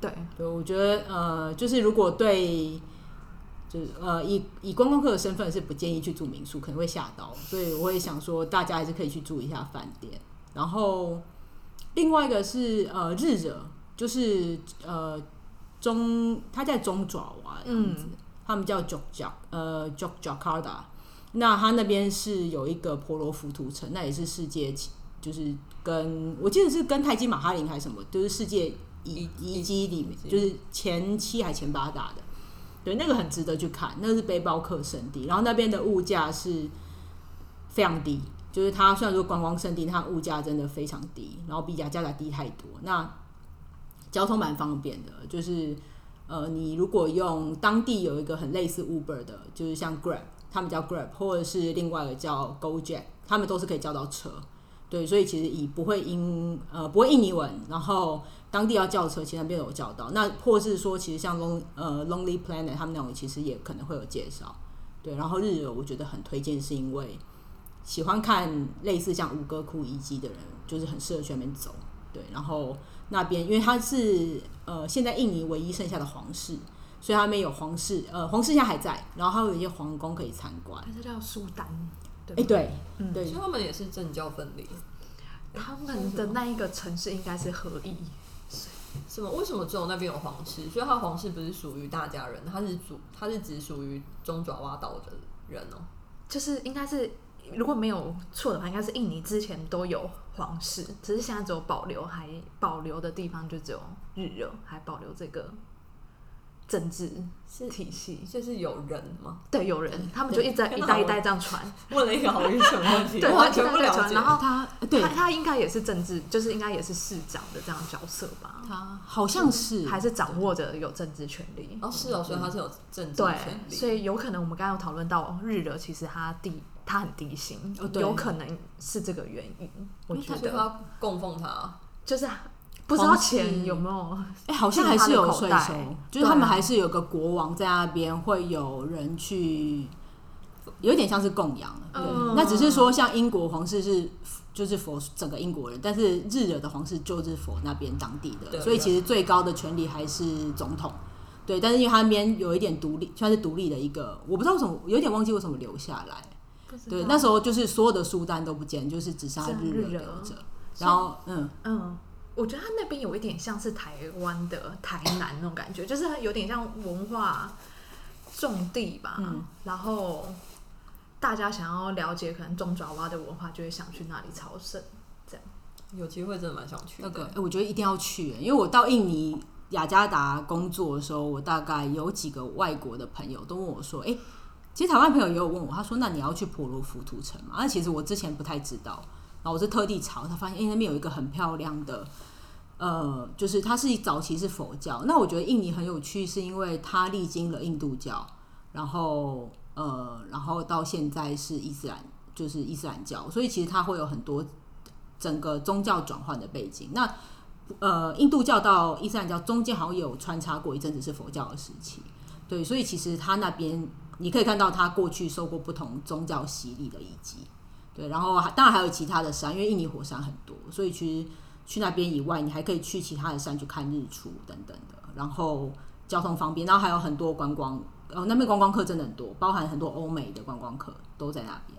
B: 对，
C: 对，我觉得呃，就是如果对，就是呃，以以观光客的身份是不建议去住民宿，可能会吓到，所以我也想说，大家还是可以去住一下饭店。然后另外一个是呃日惹，就是呃中，它在中爪哇这样子，他们叫 Jogja 呃 Jogjakarta，那它那边是有一个婆罗浮屠城，那也是世界就是跟我记得是跟泰姬玛哈林还是什么，就是世界遗遗迹里面，就是前七还前八大的，对，那个很值得去看，那是背包客圣地，然后那边的物价是非常低，就是它虽然说观光圣地，它物价真的非常低，然后比雅加达低太多。那交通蛮方便的，就是呃，你如果用当地有一个很类似 Uber 的，就是像 Grab，他们叫 Grab，或者是另外一个叫 GoJack，他们都是可以叫到车。对，所以其实以不会英呃不会印尼文，然后当地要叫车，其实那边有叫到。那或是说，其实像 Long 呃 Lonely Planet 他们那种，其实也可能会有介绍。对，然后日游我觉得很推荐，是因为喜欢看类似像五哥窟遗迹的人，就是很适合去那边走。对，然后那边因为它是呃现在印尼唯一剩下的皇室，所以他们有皇室呃皇室现在还在，然后还有一些皇宫可以参观。
B: 它是叫苏丹，对
C: 哎、
B: 吧
C: 对，
B: 嗯
C: 对
A: 所以他们也是政教分离，
B: 他们的那一个城市应该是合意，
A: 什么？为什么只有那边有皇室？所以他皇室不是属于大家人，他是主，他是只属于中爪哇岛的人哦、
B: 就是应该是如果没有错的话，应该是印尼之前都有皇室，只是现在只有保留，还保留的地方就只有日惹，还保留这个政治
A: 是
B: 体系。
A: 就是有人吗？
B: 对，有人他们就一直在一代一代这样传，
A: 问了一个好愚蠢的问题，
B: 对，
A: 完全不了解。
B: 然后
C: 他对
B: 他他应该也是政治，就是应该也是市长的这样角色吧，
C: 他好像是
B: 还是掌握着有政治权利。
A: 哦，是哦，所以他是有政治权，利，
B: 所以有可能我们刚刚有讨论到日惹，其实他低，他很低薪，有可能是这个原因。我觉得
A: 要供奉他。
B: 就是不知道钱有没有，
C: 哎、好像还是有税收就是他们还是有个国王在那边，会有人去，有点像是供养。对，
B: 嗯。
C: 那只是说像英国皇室是就是佛整个英国人，但是日惹的皇室就是佛那边当地的，所以其实最高的权力还是总统。对，但是因为他那边有一点独立，算是独立的一个，我不知道为什么，有点忘记为什么留下来。对，那时候就是所有的书单都不见，就是只剩下日
B: 惹
C: 惹。留着。然后，嗯，
B: 嗯，我觉得他那边有一点像是台湾的台南那种感觉，就是有点像文化重地吧。
C: 嗯
B: 然后大家想要了解可能中爪哇的文化，就会想去那里朝圣。
A: 有机会真的蛮想去的。
C: 那个，哎我觉得一定要去，因为我到印尼雅加达工作的时候，我大概有几个外国的朋友都问我说：“哎、其实台湾朋友也有问我，他说：‘那你要去婆罗浮屠城吗？’那其实我之前不太知道，然后我是特地查，他发现哎、那边有一个很漂亮的，呃，就是它是早期是佛教。那我觉得印尼很有趣，是因为它历经了印度教，然后呃，然后到现在是伊斯兰就是伊斯兰教，所以其实它会有很多整个宗教转换的背景。那呃，印度教到伊斯兰教中间好像有穿插过一阵子是佛教的时期，对，所以其实它那边你可以看到它过去受过不同宗教洗礼的遗迹，对，然后当然还有其他的山，因为印尼火山很多，所以其实去那边以外，你还可以去其他的山去看日出等等的，然后交通方便，然后还有很多观光，哦，那边观光客真的很多，包含很多欧美的观光客都在那边。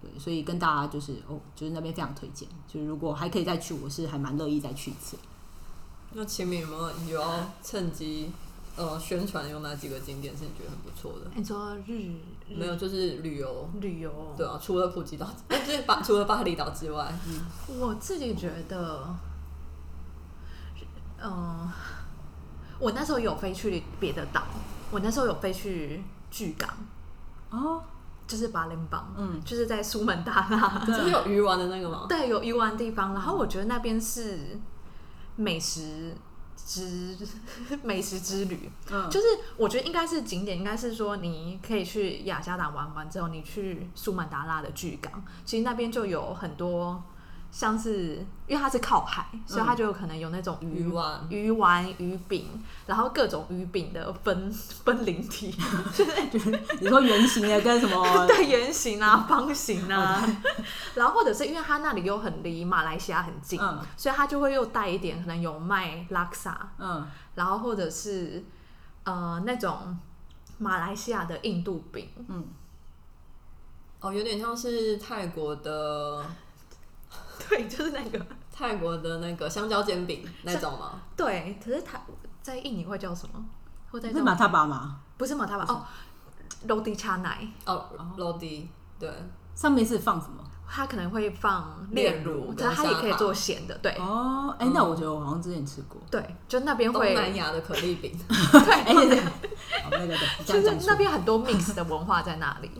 C: 对，所以跟大家就是哦，就是那边非常推荐。就是如果还可以再去，我是还蛮乐意再去一次。
A: 那秦明有没有有要趁机呃宣传有哪几个景点是你觉得很不错的？
B: 你说日
A: 没有，就是旅游。
B: 旅游，
A: 对啊，除了普吉岛，就是巴除了巴厘岛之外，
B: 我自己觉得，嗯、我那时候有飞去别的岛，我那时候有飞去巨港，
C: 哦，
B: 就是巴林邦，
C: 嗯
B: 就是在苏门答腊，
A: 就是有鱼丸的那个吗？
B: 对，有鱼丸地方。然后我觉得那边是美食之 美食之旅，
C: 嗯，
B: 就是我觉得应该是景点，应该是说你可以去雅加达玩完之后，你去苏门答腊的巨港，其实那边就有很多像是因为它是靠海，所以它就有可能有那种鱼
A: 鱼丸。
B: 鱼丸、鱼饼，然后各种鱼饼的分 分灵体，就 是
C: 你说圆形的跟什么？
B: 对圆形啊、方形啊，然后或者是因为它那里又很离马来西亚很近，
C: 嗯。
B: 所以它就会又带一点可能有卖拉萨，
C: 嗯，
B: 然后或者是呃那种马来西亚的印度饼，嗯。
A: 哦，有点像是泰国的
B: 对，就是那个
A: 泰国的那个香蕉煎饼那种吗？
B: 对。可是它在印尼会叫什么？会在
C: 是马塔巴吗？
B: 不是马塔巴哦，罗迪恰奶，
A: 哦，罗迪，对，
C: 上面是放什么？
B: 它可能会放
A: 炼
B: 炼乳，它也可以做咸的，对。
C: 哦，哎、那我觉得我好像之前吃过。
B: 对，就那边
A: 东
B: 会，
A: 南亚的可丽饼，
C: 哎、对对，好，那个对，
B: 就是那边很多 mix 的文化在那里。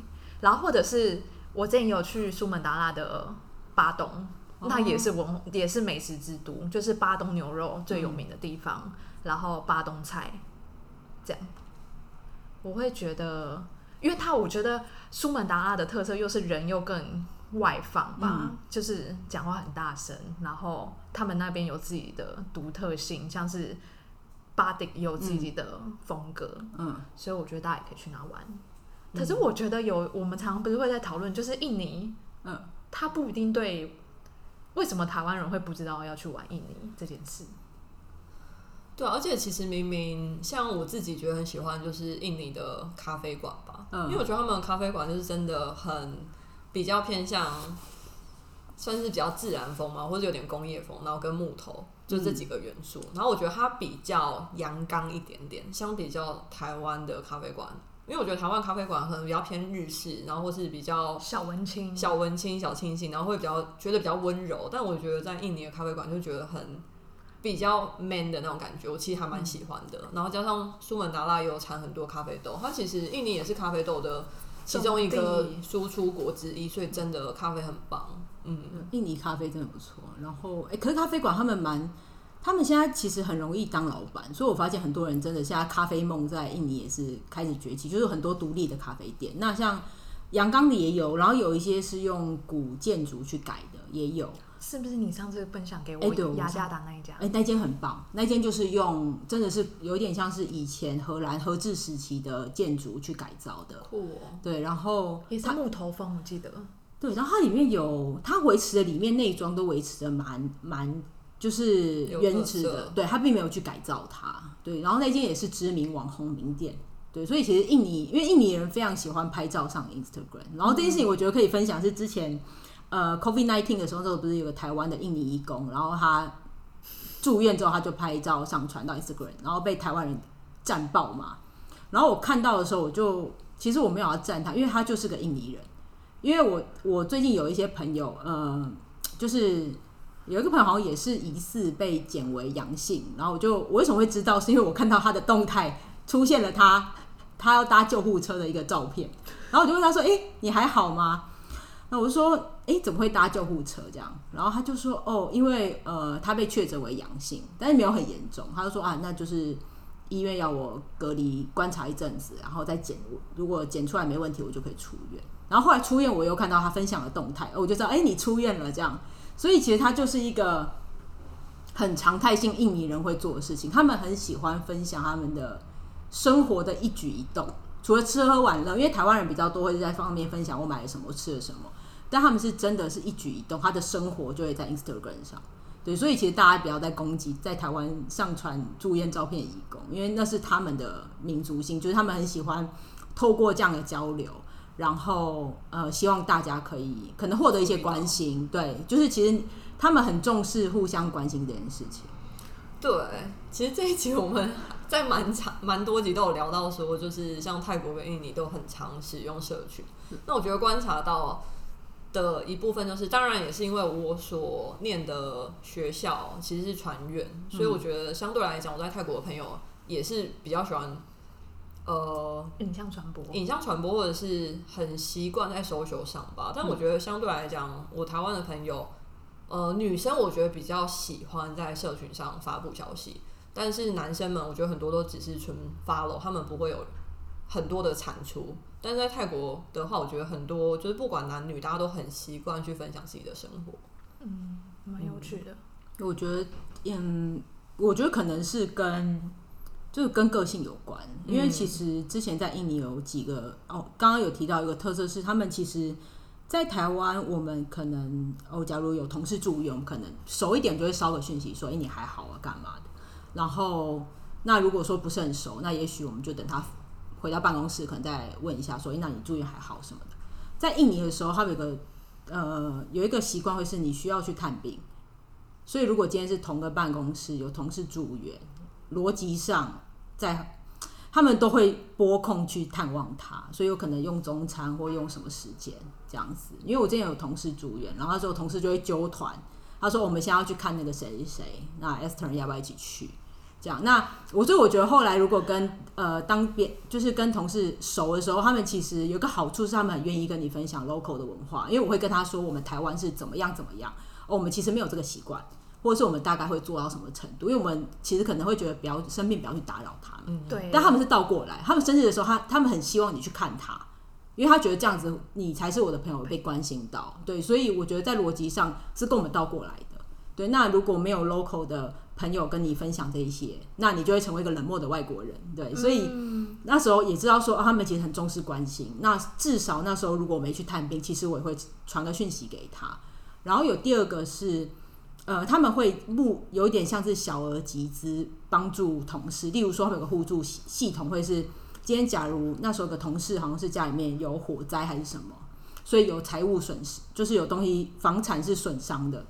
B: 然后或者是我之前有去苏门答腊的巴东，
C: 哦
B: 那也是文也是美食之都，就是巴东牛肉最有名的地方，然后巴东菜这样。我会觉得，因为它我觉得苏门答腊的特色又是人又更外放吧，
C: 嗯。
B: 就是讲话很大声，然后他们那边有自己的独特性，像是巴迪也有自己的风格，
C: 嗯，
B: 所以我觉得大家也可以去那玩。可是我觉得有，我们常常不是会在讨论，就是印尼，
C: 嗯，
B: 他不一定对为什么台湾人会不知道要去玩印尼这件事。
A: 对啊，而且其实明明像我自己觉得很喜欢，就是印尼的咖啡馆吧，
C: 嗯
A: 因为我觉得他们的咖啡馆就是真的很比较偏向，算是比较自然风嘛，或者有点工业风，然后跟木头就这几个元素，然后我觉得它比较阳刚一点点，相比较台湾的咖啡馆，因为我觉得台湾咖啡馆可能比较偏日式，然后或是比较
B: 小文青，
A: 小文青、小清新，然后会比较觉得比较温柔。但我觉得在印尼的咖啡馆就觉得很比较 man 的那种感觉，我其实还蛮喜欢的。然后加上苏门答腊也有产很多咖啡豆，它其实印尼也是咖啡豆的其中一个输出国之一，所以真的咖啡很棒。嗯，
C: 印尼咖啡真的不错。然后，哎、可是咖啡馆他们蛮，他们现在其实很容易当老板，所以我发现很多人真的现在咖啡梦在印尼也是开始崛起，就是很多独立的咖啡店。那像阳刚的也有，然后有一些是用古建筑去改的也有。
B: 是不是你上次分享给
C: 哎对我
B: 我雅加达那一家？
C: 哎、那间很棒，那间就是用真的是有点像是以前荷兰荷治时期的建筑去改造的。
A: 酷哦。
C: 对，然后
B: 也是木头风，我记得。
C: 对，然后它里面有它维持的里面内装都维持的蛮蛮就是原始的，对，他并没有去改造它。对，然后那间也是知名网红名店。对，所以其实印尼，因为印尼人非常喜欢拍照上 Instagram，然后这件事情我觉得可以分享是之前、呃 COVID nineteen 的时候，那时候不是有个台湾的印尼义工，然后他住院之后他就拍照上传到 Instagram，然后被台湾人战爆嘛。然后我看到的时候，我就其实我没有要赞他，因为他就是个印尼人。因为我我最近有一些朋友，呃，就是有一个朋友好像也是疑似被检为阳性，然后我就我为什么会知道，是因为我看到他的动态出现了他他要搭救护车的一个照片，然后我就问他说：“哎、你还好吗？”那我就说：“哎、怎么会搭救护车这样？”然后他就说：“哦，因为呃他被确诊为阳性，但是没有很严重。”他就说：“啊，那就是医院要我隔离观察一阵子，然后再检，如果检出来没问题，我就可以出院。然后后来出院，我又看到他分享的动态，我就知道，哎、你出院了这样。所以其实他就是一个很常态性印尼人会做的事情，他们很喜欢分享他们的生活的一举一动，除了吃喝玩乐，因为台湾人比较多会在方面分享我买了什么，吃了什么，但他们是真的是一举一动，他的生活就会在 Instagram 上。对，所以其实大家不要再攻击在台湾上传住院照片的义工，因为那是他们的民族性，就是他们很喜欢透过这样的交流，然后呃，希望大家可以可能获得一些关心。对，就是其实他们很重视互相关心这件事情。
A: 对，其实这一集我们在蛮长蛮多集都有聊到说，就是像泰国跟印尼都很常使用社群。那我觉得观察到的一部分就是，当然也是因为我所念的学校其实是船院，所以我觉得相对来讲，我在泰国的朋友也是比较喜欢呃
B: 影像传播，
A: 影像传播，或者是很习惯在 social 上吧。但我觉得相对来讲，我台湾的朋友，呃，女生我觉得比较喜欢在社群上发布消息，但是男生们我觉得很多都只是纯 follow，他们不会有很多的产出。但是在泰国的话，我觉得很多就是不管男女，大家都很习惯去分享自己的生活。
B: 嗯蛮有趣的。
C: 我觉得，嗯，我觉得可能是跟就是跟个性有关，因为其实之前在印尼有几个哦，刚刚有提到一个特色是，他们其实，在台湾我们可能哦，假如有同事住院，我们可能熟一点就会捎个讯息说，哎、你还好啊，干嘛的？然后那如果说不是很熟，那也许我们就等他回到办公室，可能再问一下说，哎、那你住院还好什么的。在印尼的时候，他们有个呃有一个习惯会是你需要去探病。所以，如果今天是同个办公室有同事住院，逻辑上在他们都会拨空去探望他，所以有可能用中餐或用什么时间这样子。因为我之前有同事住院，然后他说同事就会揪团，他说我们现在要去看那个谁谁谁，那 Esther 要不要一起去？这样，那我所以我觉得后来如果跟呃当别就是跟同事熟的时候，他们其实有个好处是他们很愿意跟你分享 local 的文化，因为我会跟他说我们台湾是怎么样怎么样。哦，我们其实没有这个习惯，或者是我们大概会做到什么程度？因为我们其实可能会觉得不要生病，不要去打扰他们。
B: 对，
C: 但他们是倒过来，他们生日的时候，他他们很希望你去看他，因为他觉得这样子你才是我的朋友，被关心到。对，所以我觉得在逻辑上是跟我们倒过来的。对，那如果没有 local 的朋友跟你分享这一些，那你就会成为一个冷漠的外国人。对，所以那时候也知道说、啊他们其实很重视关心。那至少那时候如果我没去探病，其实我也会传个讯息给他。然后有第二个是，呃，他们会募有一点像是小额集资帮助同事，例如说他们有个互助系系统，会是今天假如那时候的同事好像是家里面有火灾还是什么，所以有财务损失，就是有东西房产是损伤的，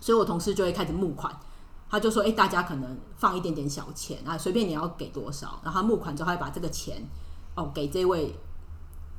C: 所以我同事就会开始募款。他就说：“哎、大家可能放一点点小钱啊，随便你要给多少。”然后募款之后，他会把这个钱哦给这位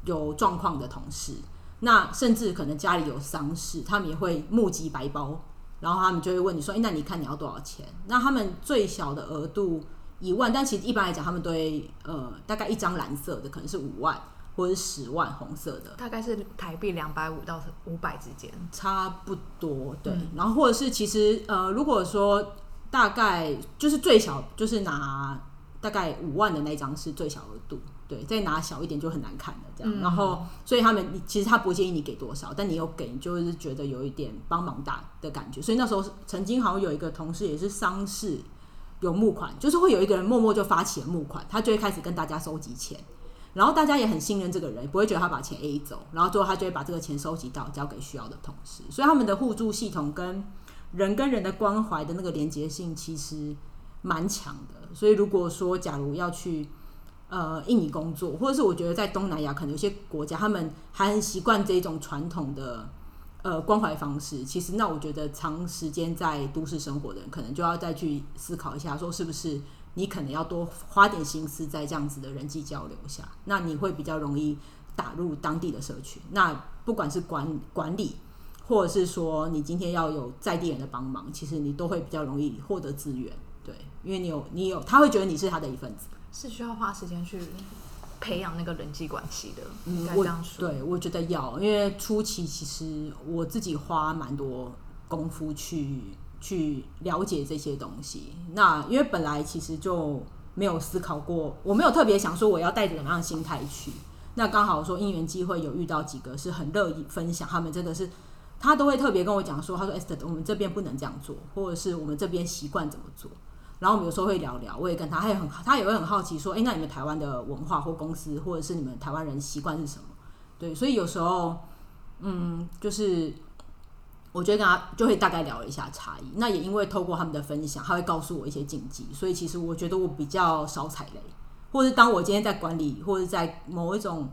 C: 有状况的同事。那甚至可能家里有丧事，他们也会募集白包，然后他们就会问你说：“哎、那你看你要多少钱？”那他们最小的额度一万，但其实一般来讲，他们都会呃大概一张蓝色的可能是五万或者十万红色的，
B: 大概是台币两百五到五百之间。
C: 差不多，对。然后或者是其实呃，如果说大概就是最小就是拿大概五万的那张是最小额度，对，再拿小一点就很难看了这样。然后所以他们你其实他不建议你给多少，但你有给，你就是觉得有一点帮忙大的感觉。所以那时候曾经好像有一个同事也是丧事有募款，就是会有一个人默默就发起了募款，他就会开始跟大家收集钱。然后大家也很信任这个人，不会觉得他把钱 A 走，然后最后他就会把这个钱收集到交给需要的同事，所以他们的互助系统跟人跟人的关怀的那个连接性其实蛮强的。所以如果说假如要去呃印尼工作，或者是我觉得在东南亚可能有些国家他们还很习惯这种传统的呃关怀方式，其实那我觉得长时间在都市生活的人，可能就要再去思考一下，说是不是。你可能要多花点心思在这样子的人际交流下，那你会比较容易打入当地的社群。那不管是管管理，或者是说你今天要有在地人的帮忙，其实你都会比较容易获得资源。对，因为你有你有，他会觉得你是他的一份子。
B: 是需要花时间去培养那个人际关系的，嗯该
C: 我
B: 这样说。
C: 对，我觉得要，因为初期其实我自己花蛮多功夫去去了解这些东西。那因为本来其实就没有思考过，我没有特别想说我要带着怎么样的心态去。那刚好说因缘机会有遇到几个是很乐意分享，他们真的是他都会特别跟我讲说，他说 Esther，我们这边不能这样做，或者是我们这边习惯怎么做。然后我们有时候会聊聊，我也跟他，他也很他也会很好奇说，哎，那你们台湾的文化或公司，或者是你们台湾人习惯是什么？对，所以有时候，嗯，就是我觉得跟他就会大概聊一下差异。那也因为透过他们的分享，他会告诉我一些禁忌，所以其实我觉得我比较少踩雷，或者是当我今天在管理或者在某一种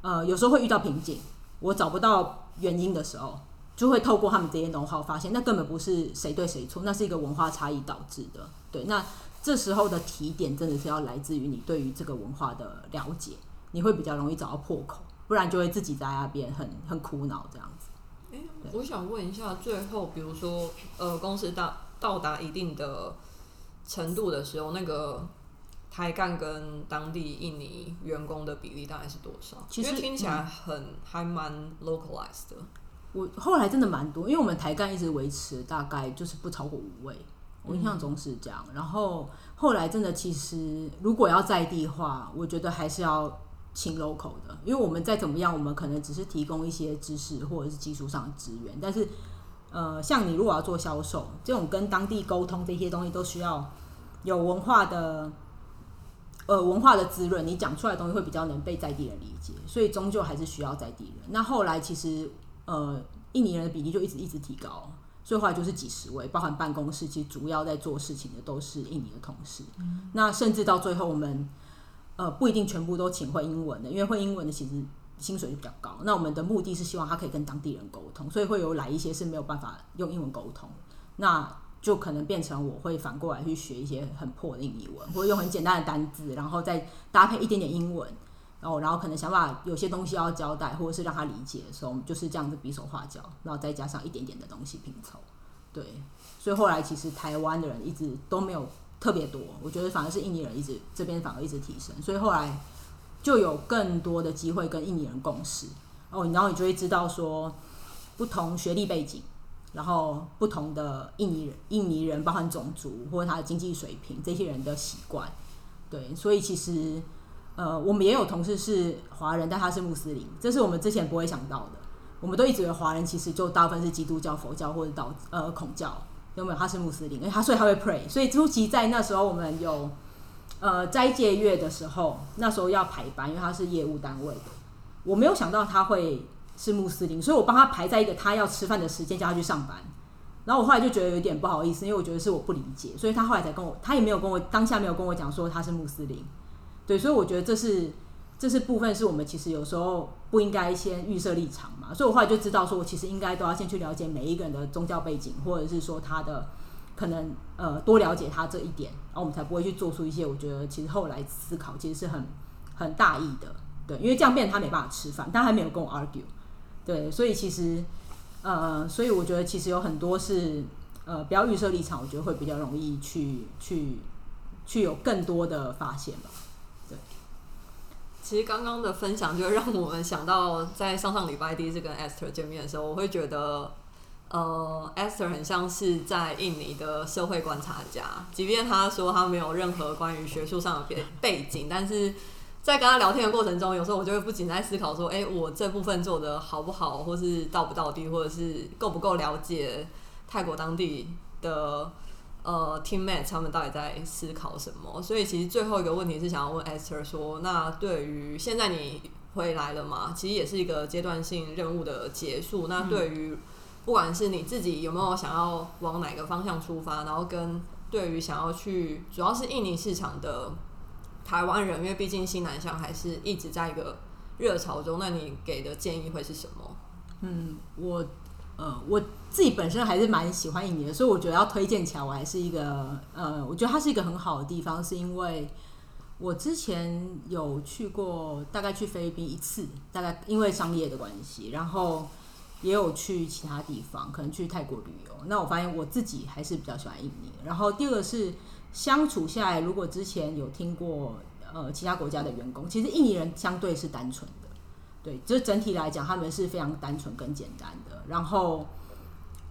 C: 呃有时候会遇到瓶颈，我找不到原因的时候。就会透过他们这些农号发现，那根本不是谁对谁错，那是一个文化差异导致的。对，那这时候的提点真的是要来自于你对于这个文化的了解，你会比较容易找到破口，不然就会自己在那边很很苦恼这样子。
A: 哎，我想问一下，最后比如说呃，公司到到达一定的程度的时候，那个台干跟当地印尼员工的比例大概是多少？
C: 其实
A: 听起来很还蛮 localized 的。
C: 我后来真的蛮多，因为我们台干一直维持大概就是不超过五位，我印象中是这样。然后后来真的其实如果要在地化，我觉得还是要请 local 的，因为我们再怎么样，我们可能只是提供一些知识或者是技术上的资源，但是呃，像你如果要做销售，这种跟当地沟通这些东西都需要有文化的呃文化的滋润，你讲出来的东西会比较能被在地人理解，所以终究还是需要在地人。那后来其实。呃，印尼人的比例就一直一直提高，所以后来就是几十位，包含办公室，其实主要在做事情的都是印尼的同事。那甚至到最后，我们呃不一定全部都请会英文的，因为会英文的其实薪水就比较高。那我们的目的是希望他可以跟当地人沟通，所以会有来一些是没有办法用英文沟通，那就可能变成我会反过来去学一些很破的印尼文，或者用很简单的单字，然后再搭配一点点英文。然后，然后可能想把有些东西要交代，或者是让他理解的时候，我们就是这样子比手画脚，然后再加上一点点的东西拼凑。对，所以后来其实台湾的人一直都没有特别多，我觉得反而是印尼人一直这边反而一直提升，所以后来就有更多的机会跟印尼人共事。哦，然后你就会知道说，不同学历背景，然后不同的印尼人、印尼人包含种族或者他的经济水平，这些人的习惯。对，所以其实。呃，我们也有同事是华人，但他是穆斯林，这是我们之前不会想到的。我们都一直以为华人其实就大部分是基督教、佛教或者道呃孔教，有没有？他是穆斯林，因为他所以他会 pray。所以初期在那时候我们有呃斋戒月的时候，那时候要排班，因为他是业务单位的。我没有想到他会是穆斯林，所以我帮他排在一个他要吃饭的时间叫他去上班。然后我后来就觉得有点不好意思，因为我觉得是我不理解，所以他后来才跟我，他也没有跟我当下没有跟我讲说他是穆斯林。对，所以我觉得这是这是部分是我们其实有时候不应该先预设立场嘛，所以我后来就知道说，我其实应该都要先去了解每一个人的宗教背景，或者是说他的可能呃多了解他这一点，然后我们才不会去做出一些我觉得其实后来思考其实是很很大意的，对，因为这样变他没办法吃饭，他还没有跟我 argue，对，所以其实呃，所以我觉得其实有很多是呃不要预设立场，我觉得会比较容易去去去有更多的发现吧。
A: 其实刚刚的分享就让我们想到，在上上礼拜第一次跟 Esther 见面的时候，我会觉得，呃，Esther 很像是在印尼的社会观察家。即便他说他没有任何关于学术上的背背景，但是在跟他聊天的过程中，有时候我就会不仅在思考说，哎，我这部分做的好不好，或是到不到地，或者是够不够了解泰国当地的。呃，teammate 他们到底在思考什么？所以其实最后一个问题是想要问 Esther 说，那对于现在你回来了嘛，其实也是一个阶段性任务的结束。那对于不管是你自己有没有想要往哪个方向出发，然后跟对于想要去主要是印尼市场的台湾人，因为毕竟新南向还是一直在一个热潮中，那你给的建议会是什么？
C: 嗯，我。呃，我自己本身还是蛮喜欢印尼的，所以我觉得要推荐起来，我还是一个呃，我觉得它是一个很好的地方，是因为我之前有去过，大概去菲律宾一次，大概因为商业的关系，然后也有去其他地方，可能去泰国旅游。那我发现我自己还是比较喜欢印尼。然后第二个是相处下来，如果之前有听过呃其他国家的员工，其实印尼人相对是单纯。对，就是整体来讲，他们是非常单纯跟简单的。然后，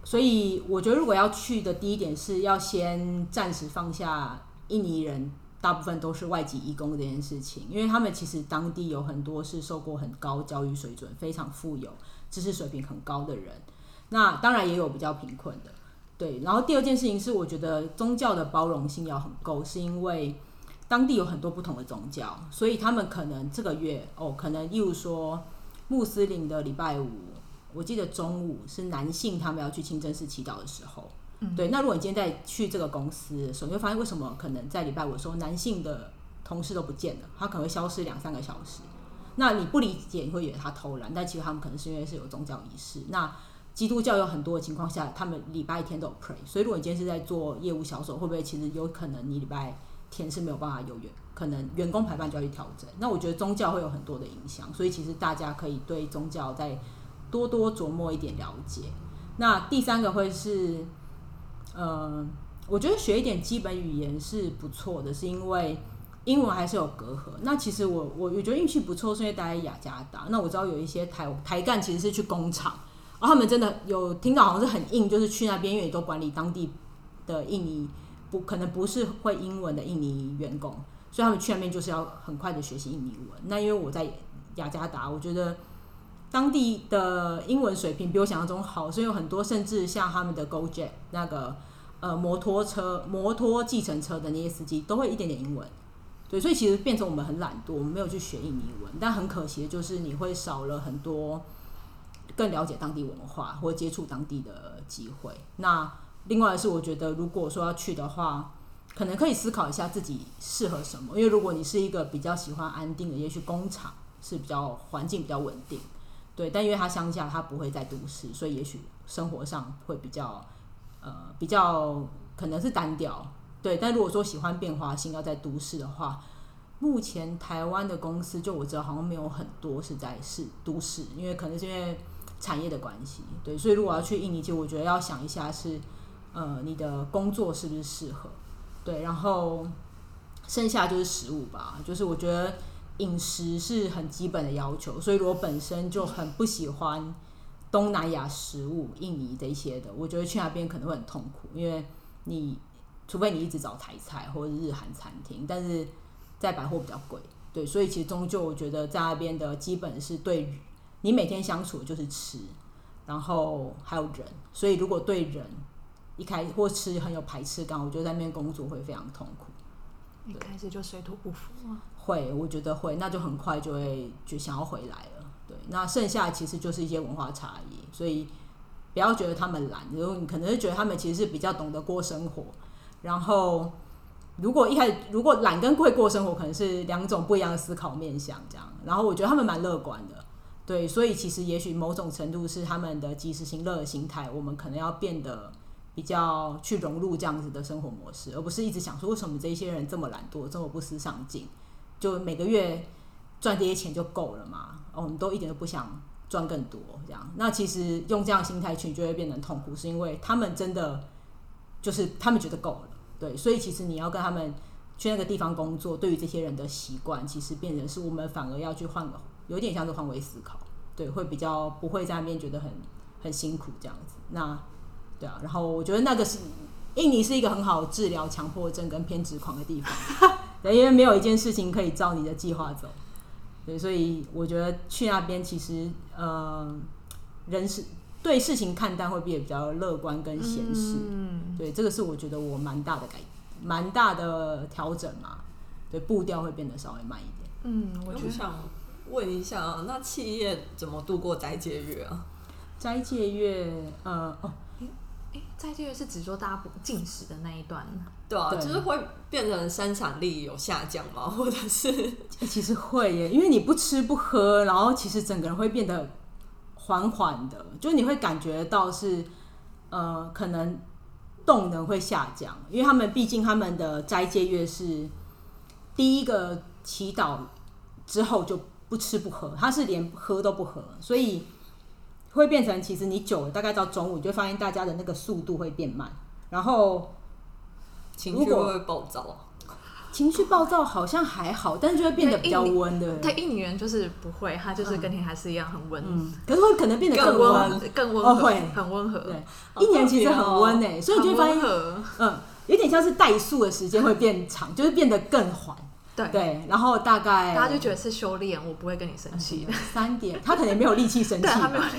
C: 所以我觉得，如果要去的第一点是要先暂时放下印尼人大部分都是外籍义工这件事情，因为他们其实当地有很多是受过很高教育水准、非常富有、知识水平很高的人。那当然也有比较贫困的，对。然后第二件事情是，我觉得宗教的包容性要很够，是因为当地有很多不同的宗教，所以他们可能这个月哦，可能例如说穆斯林的礼拜五，我记得中午是男性他们要去清真寺祈祷的时候。对，那如果你今天在去这个公司的时候，你会发现为什么可能在礼拜五的时候，男性的同事都不见了，他可能会消失两三个小时。那你不理解，你会以为他偷懒，但其实他们可能是因为是有宗教仪式。那基督教有很多的情况下，他们礼拜天都有 pray，所以如果你今天是在做业务销售，会不会其实有可能你礼拜天是没有办法有员，可能员工排班就要去调整。那我觉得宗教会有很多的影响，所以其实大家可以对宗教再多多琢磨一点了解。那第三个会是。嗯，我觉得学一点基本语言是不错的，是因为英文还是有隔阂。那其实我我我觉得运气不错，是因为待在雅加达。那我知道有一些台台干其实是去工厂，然后他们真的有听到好像是很硬，就是去那边因为都管理当地的印尼不可能不是会英文的印尼员工，所以他们去那边就是要很快的学习印尼文。那因为我在雅加达，我觉得。当地的英文水平比我想象中好，所以有很多甚至像他们的 GoJet 那个呃摩托车、摩托计程车的那些司机都会一点点英文。对，所以其实变成我们很懒惰，我们没有去学印尼文。但很可惜的就是你会少了很多更了解当地文化或接触当地的机会。那另外是我觉得，如果说要去的话，可能可以思考一下自己适合什么。因为如果你是一个比较喜欢安定的，也许工厂是比较环境比较稳定。对，但因为他乡下，他不会在都市，所以也许生活上会比较，呃，比较可能是单调。对，但如果说喜欢变化性，要在都市的话，目前台湾的公司就我知道好像没有很多是在市都市，因为可能是因为产业的关系。对，所以如果要去印尼，其实我觉得要想一下是，呃，你的工作是不是适合？对，然后剩下就是食物吧，就是我觉得。饮食是很基本的要求，所以我本身就很不喜欢东南亚食物、印尼这些的，我觉得去那边可能会很痛苦，因为你除非你一直找台菜或者日韩餐厅，但是在百货比较贵，对，所以其实终究我觉得在那边的基本是对你每天相处就是吃，然后还有人，所以如果对人一开或吃很有排斥感，我觉得在那边工作会非常痛苦。
B: 一开始就水土不服吗？
C: 会，我觉得会，那就很快就会就想要回来了。对，那剩下其实就是一些文化差异，所以不要觉得他们懒，如果你可能是觉得他们其实是比较懂得过生活。然后，如果一开始如果懒跟会过生活，可能是两种不一样的思考面向这样。然后我觉得他们蛮乐观的，对，所以其实也许某种程度是他们的及时行乐的心态，我们可能要变得。比较去融入这样子的生活模式，而不是一直想说为什么这些人这么懒惰，这么不思上进，就每个月赚这些钱就够了嘛？哦，我们都一点都不想赚更多，这样。那其实用这样心态去，就会变成痛苦，是因为他们真的就是他们觉得够了，对。所以其实你要跟他们去那个地方工作，对于这些人的习惯，其实变成是我们反而要去换个，有点像是换位思考，对，会比较不会在那边觉得很很辛苦这样子。那。对啊，然后我觉得那个是印尼是一个很好治疗强迫症跟偏执狂的地方，对，因为没有一件事情可以照你的计划走，对，所以我觉得去那边其实呃，人是对事情看待会变得比较乐观跟闲适，嗯，对，这个是我觉得我蛮大的改，蛮大的调整嘛，对，步调会变得稍微慢一点。
A: 嗯，我就想问一下，那企业怎么度过斋戒月啊？
C: 斋戒月，呃，哦。
B: 哎，在这个是指说大家不进食的那一段，
A: 对啊，就是会变成生产力有下降吗？或者是
C: 其实会耶，因为你不吃不喝，然后其实整个人会变得缓缓的，就你会感觉到是呃，可能动能会下降，因为他们毕竟他们的斋戒月是第一个祈祷之后就不吃不喝，他是连喝都不喝，所以。会变成，其实你久了，大概到中午，你就发现大家的那个速度会变慢，然后
A: 情绪会暴躁。
C: 情绪暴躁好像还好，但是就会变得比较温的。
B: 对，印尼人就是不会，他就是跟你还是一样很温。
C: 嗯，可是会可能变得更
B: 温，更温和，
C: 会
B: 很温和。
C: 对，一年其实很温诶，所以就会发现，嗯，有点像是怠速的时间会变长，就是变得更缓。
B: 对，
C: 对，然后大概
B: 大家就觉得是修炼，我不会跟你生气的。
C: 三点，他可能没有力气生气。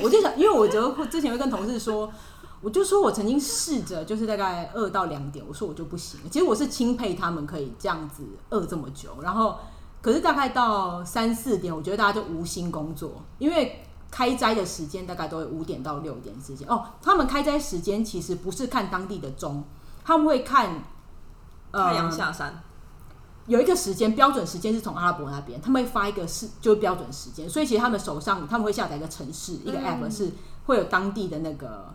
C: 我就想，因为我就会之前会跟同事说，我就说我曾经试着就是大概饿到两点，我说我就不行。其实我是钦佩他们可以这样子饿这么久，然后可是大概到三四点，我觉得大家就无心工作，因为开斋的时间大概都会五点到六点之间。哦，他们开斋时间其实不是看当地的钟，他们会看呃
A: 太阳下山，
C: 有一个时间标准时间是从阿拉伯那边，他们会发一个是就是标准时间，所以其实他们手上他们会下载一个城市一个 app 是会有当地的那个，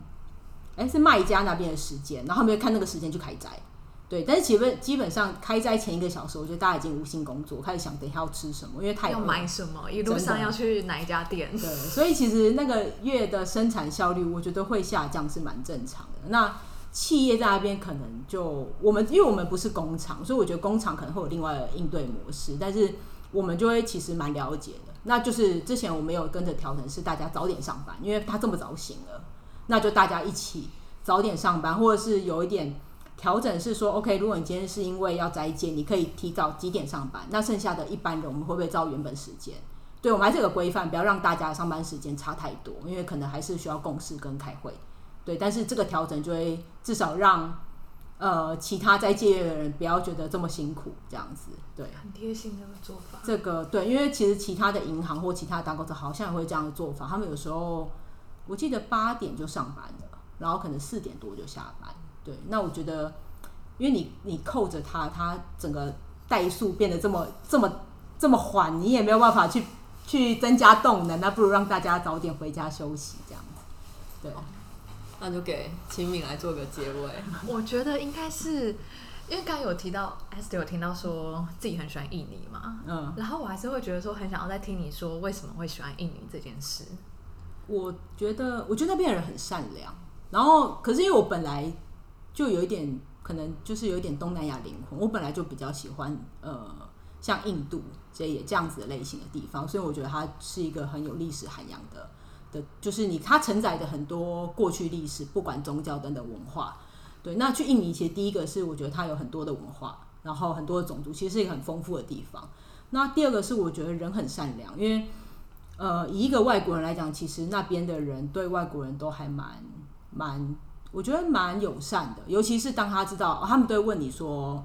C: 哎、是卖家那边的时间，然后他们会看那个时间去开斋。对，但是基本基本上开斋前一个小时，我觉得大家已经无心工作，开始想等一下要吃什么，因为太
B: 要买什么，一路上要去哪一家店？
C: 对，所以其实那个月的生产效率，我觉得会下降是蛮正常的。那企业在那边可能就我们，因为我们不是工厂，所以我觉得工厂可能会有另外的应对模式，但是我们就会其实蛮了解的。那就是之前我们有跟着调整，是大家早点上班，因为他这么早醒了，那就大家一起早点上班，或者是有一点。调整是说，OK，如果你今天是因为要斋戒，你可以提早几点上班，那剩下的一般人我们会不会照原本时间？对，我们还是有个规范，不要让大家上班时间差太多，因为可能还是需要共事跟开会。对，但是这个调整就会至少让呃其他在戒业的人不要觉得这么辛苦，这样子。对，
B: 很贴心的做法。
C: 这个对，因为其实其他的银行或其他的打工者好像也会这样的做法，他们有时候我记得八点就上班了，然后可能四点多就下班。对，那我觉得，因为你你扣着他，他整个怠速变得这么这么这么缓，你也没有办法去去增加动能，那不如让大家早点回家休息这样子。对，
A: 那就给秦敏来做个结尾。
B: 我觉得应该是因为刚刚有提到 Esther 有听到说自己很喜欢印尼嘛，
C: 嗯，
B: 然后我还是会觉得说很想要再听你说为什么会喜欢印尼这件事。
C: 我觉得我觉得那边的人很善良，然后可是因为我本来就有一点可能就是有一点东南亚灵魂，我本来就比较喜欢呃像印度这也这样子的类型的地方，所以我觉得它是一个很有历史涵养的的，就是你它承载的很多过去历史，不管宗教等等文化。对，那去印尼其实第一个是我觉得它有很多的文化，然后很多的种族，其实是一个很丰富的地方。那第二个是我觉得人很善良，因为呃，以一个外国人来讲，其实那边的人对外国人都还蛮蛮，我觉得蛮友善的。尤其是当他知道、哦他们都会问你说，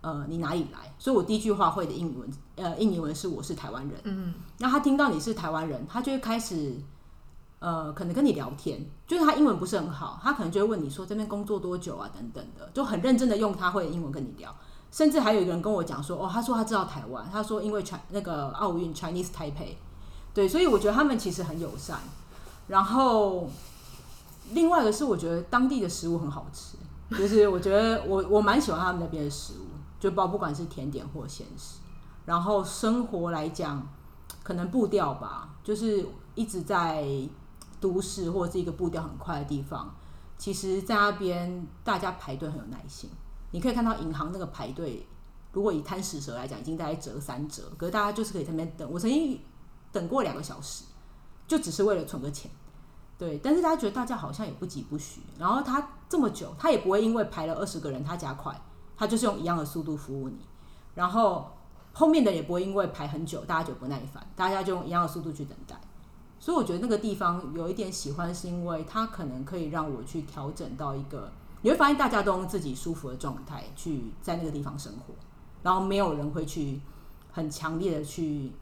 C: 呃，你哪里来？所以我第一句话会的英文，呃，印尼文是我是台湾人。
B: 嗯，
C: 那他听到你是台湾人，他就会开始，呃，可能跟你聊天。就是他英文不是很好，他可能就会问你说这边工作多久啊，等等的，就很认真的用他会的英文跟你聊。甚至还有一个人跟我讲说，哦，他说他知道台湾，他说因为传那个奥运 Chinese Taipei，对，所以我觉得他们其实很友善。然后另外一个是我觉得当地的食物很好吃，就是我觉得我我蛮喜欢他们那边的食物，就包不管是甜点或咸食。然后生活来讲，可能步调吧，就是一直在都市或者是一个步调很快的地方，其实在那边大家排队很有耐心。你可以看到银行那个排队，如果以贪食蛇来讲，已经大概折三折，可是大家就是可以在那边等。我曾经等过两个小时，就只是为了存个钱。对，但是大家觉得大家好像也不急不徐，然后他这么久，他也不会因为排了二十个人他加快，他就是用一样的速度服务你，然后后面的也不会因为排很久，大家就不耐烦，大家就用一样的速度去等待。所以我觉得那个地方有一点喜欢，是因为它可能可以让我去调整到一个，你会发现大家都用自己舒服的状态去在那个地方生活，然后没有人会去很强烈的去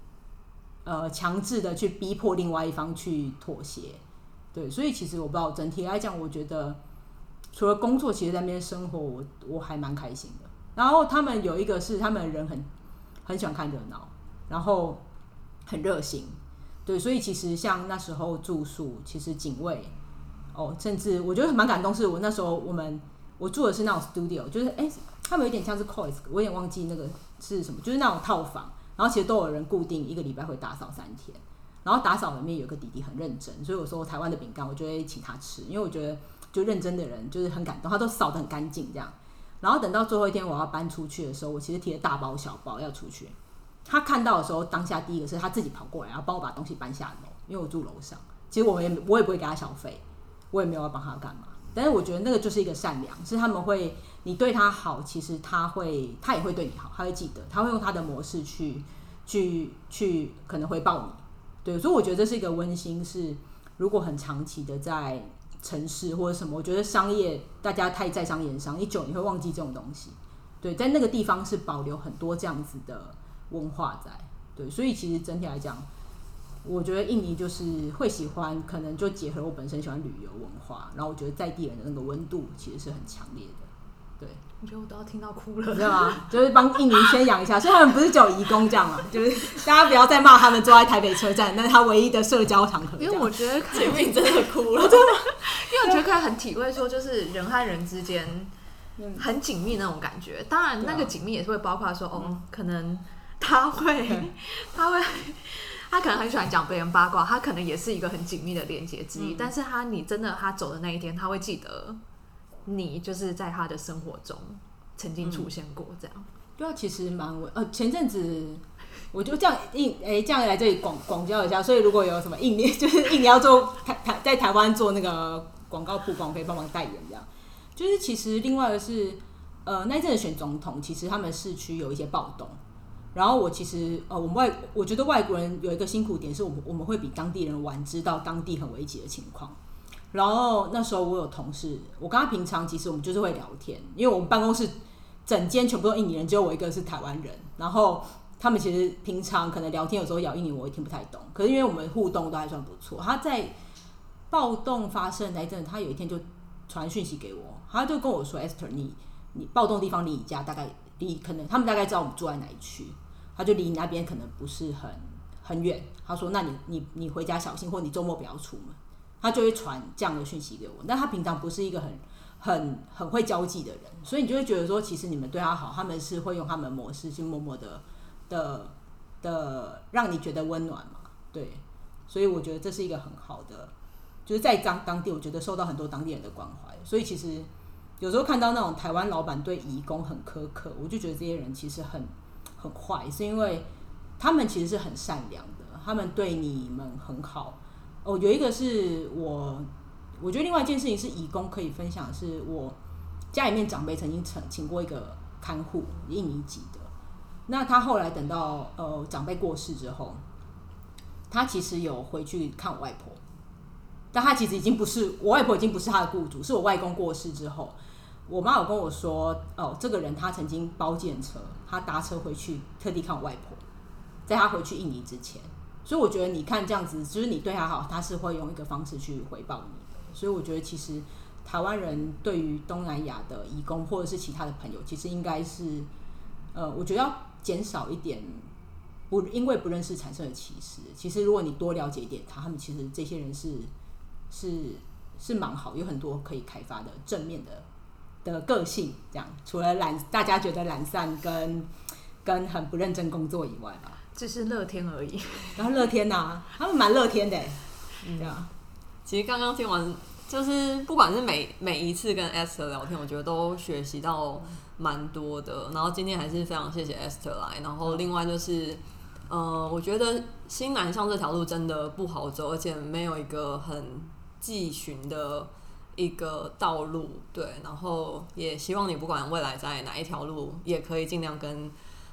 C: 呃强制的去逼迫另外一方去妥协。对，所以其实我不知道整体来讲，我觉得除了工作，其实在那边生活我我还蛮开心的。然后他们有一个是他们人很很喜欢看热闹，然后很热心。对，所以其实像那时候住宿，其实警卫哦，甚至我觉得蛮感动，是我那时候我们我住的是那种 studio，就是哎、他们有点像是 cois，我有点忘记那个是什么，就是那种套房，然后其实都有人固定一个礼拜会打扫三天，然后打扫里面有个弟弟很认真，所以我说台湾的饼干我就会请他吃，因为我觉得就认真的人就是很感动，他都扫得很干净这样。然后等到最后一天我要搬出去的时候，我其实提了大包小包要出去。他看到的时候，当下第一个是他自己跑过来，然后帮我把东西搬下楼，因为我住楼上。其实我也我也不会给他小费，我也没有要帮他干嘛。但是我觉得那个就是一个善良，是他们会，你对他好，其实他会他也会对你好，他会记得，他会用他的模式去去去可能回报你。对，所以我觉得这是一个温馨，是如果很长期的在城市或者什么，我觉得商业大家太在商言商，一久你会忘记这种东西。对，在那个地方是保留很多这样子的文化在。对，所以其实整体来讲，我觉得印尼就是会喜欢，可能就结合我本身喜欢旅游文化，然后我觉得在地人的那个温度其实是很强烈的。对，
B: 我觉得我都要听到哭了。
C: 知道吗？就是帮印尼宣扬一下，所以他们不是只有移工这样嘛，就是大家不要再骂他们坐在台北车站，那是他唯一的社交场合。
B: 因为我觉得可以，
A: 前面真的哭了，真的
B: 因为我觉得可以很体会说，就是人和人之间很紧密那种感觉。当然，那个紧密也是会包括说，哦，可能他会，他会，他可能很喜欢讲别人八卦，他可能也是一个很紧密的连接之一。但是他，你真的他走的那一天，他会记得你就是在他的生活中曾经出现过这样。
C: 对啊，其实蛮稳。呃，前阵子我就这样印诶、这样来这里广广交一下。所以如果有什么印尼，就是印尼要做台台在台湾做那个广告曝光，可以帮忙代言这样。就是其实另外的是，呃，那一阵子选总统，其实他们市区有一些暴动。然后我其实呃，我们外我觉得外国人有一个辛苦点是我们我们会比当地人晚知道当地很危急的情况。然后那时候我有同事，我跟他平常其实我们就是会聊天，因为我们办公室整间全部都印尼人，只有我一个是台湾人。然后他们其实平常可能聊天有时候咬印尼我也听不太懂，可是因为我们互动都还算不错。他在暴动发生那一阵，他有一天就传讯息给我，他就跟我说：“Esther，你你暴动地方离你家大概离可能他们大概知道我们住在哪一区，他就离你那边可能不是很很远。他说：那你你你回家小心，或你周末不要出门。”他就会传这样的讯息给我。但他平常不是一个很很很会交际的人，所以你就会觉得说，其实你们对他好，他们是会用他们的模式去默默的的的让你觉得温暖嘛。对，所以我觉得这是一个很好的，就是在当当地，我觉得受到很多当地人的关怀。所以其实有时候看到那种台湾老板对移工很苛刻，我就觉得这些人其实很很坏，是因为他们其实是很善良的，他们对你们很好。哦，有一个是我，我觉得另外一件事情是义工可以分享，是我家里面长辈曾经请请过一个看护，印尼籍的。那他后来等到呃长辈过世之后，他其实有回去看我外婆，但他其实已经不是我外婆，已经不是他的雇主，是我外公过世之后，我妈有跟我说，哦，这个人他曾经包建车，他搭车回去特地看我外婆，在他回去印尼之前。所以我觉得你看这样子，就是你对他好，他是会用一个方式去回报你的。所以我觉得其实台湾人对于东南亚的义工或者是其他的朋友，其实应该是，呃，我觉得要减少一点不因为不认识产生的歧视。其实如果你多了解一点他，他们其实这些人是是是蛮好，有很多可以开发的正面的的个性。这样除了懒，大家觉得懒散跟跟很不认真工作以外吧。
B: 只是乐天而已。
C: 然后乐天呐、他们蛮乐天的欸，对啊，
A: 其实刚刚听完，就是不管是每每一次跟 Esther 聊天，我觉得都学习到蛮多的。然后今天还是非常谢谢 Esther 来。然后另外就是，呃，我觉得新南向这条路真的不好走，而且没有一个很既循的一个道路。对，然后也希望你不管未来在哪一条路，也可以尽量跟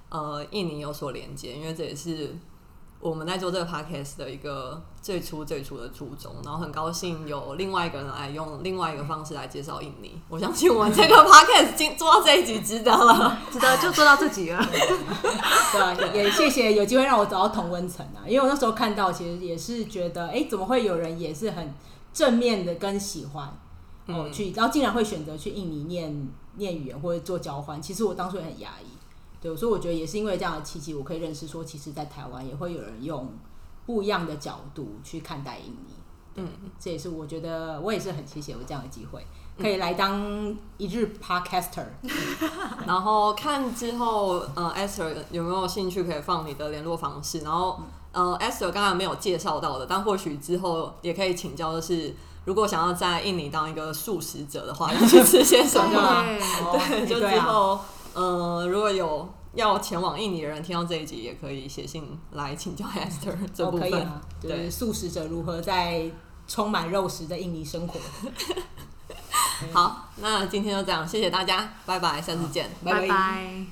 A: 呃印尼有所连接，因为这也是我们在做这个 podcast 的一个最初最初的初衷。然后很高兴有另外一个人来用另外一个方式来介绍印尼。我相信我们这个 podcast 今做到这一集值得了。
B: 值得就做到这集了。
C: 对啊，也也谢谢有机会让我找到同温层啊，因为我那时候看到，其实也是觉得，哎、怎么会有人也是很正面的跟喜欢哦、
A: 嗯。
C: 去，然后竟然会选择去印尼念念语言或者做交换，其实我当初也很压抑，对，所以我觉得也是因为这样的契机，我可以认识说，其实，在台湾也会有人用不一样的角度去看待印尼，
A: 嗯，
C: 这也是我觉得我也是很谢谢有这样的机会，可以来当一日 podcaster，
A: 然后看之后，呃，Esther 有没有兴趣可以放你的联络方式？然后，呃，Esther 刚刚没有介绍到的，但或许之后也可以请教，的是如果想要在印尼当一个素食者的话，要去吃些什么？
B: 对
A: 就之后，呃，如果有要前往印尼的人听到这一集，也可以写信来请教 Esther 这
C: 哦，
A: 部分。对
C: 是素食者如何在充满肉食的印尼生活。
A: 好，那今天就这样，谢谢大家，拜拜，下次见。
B: 拜拜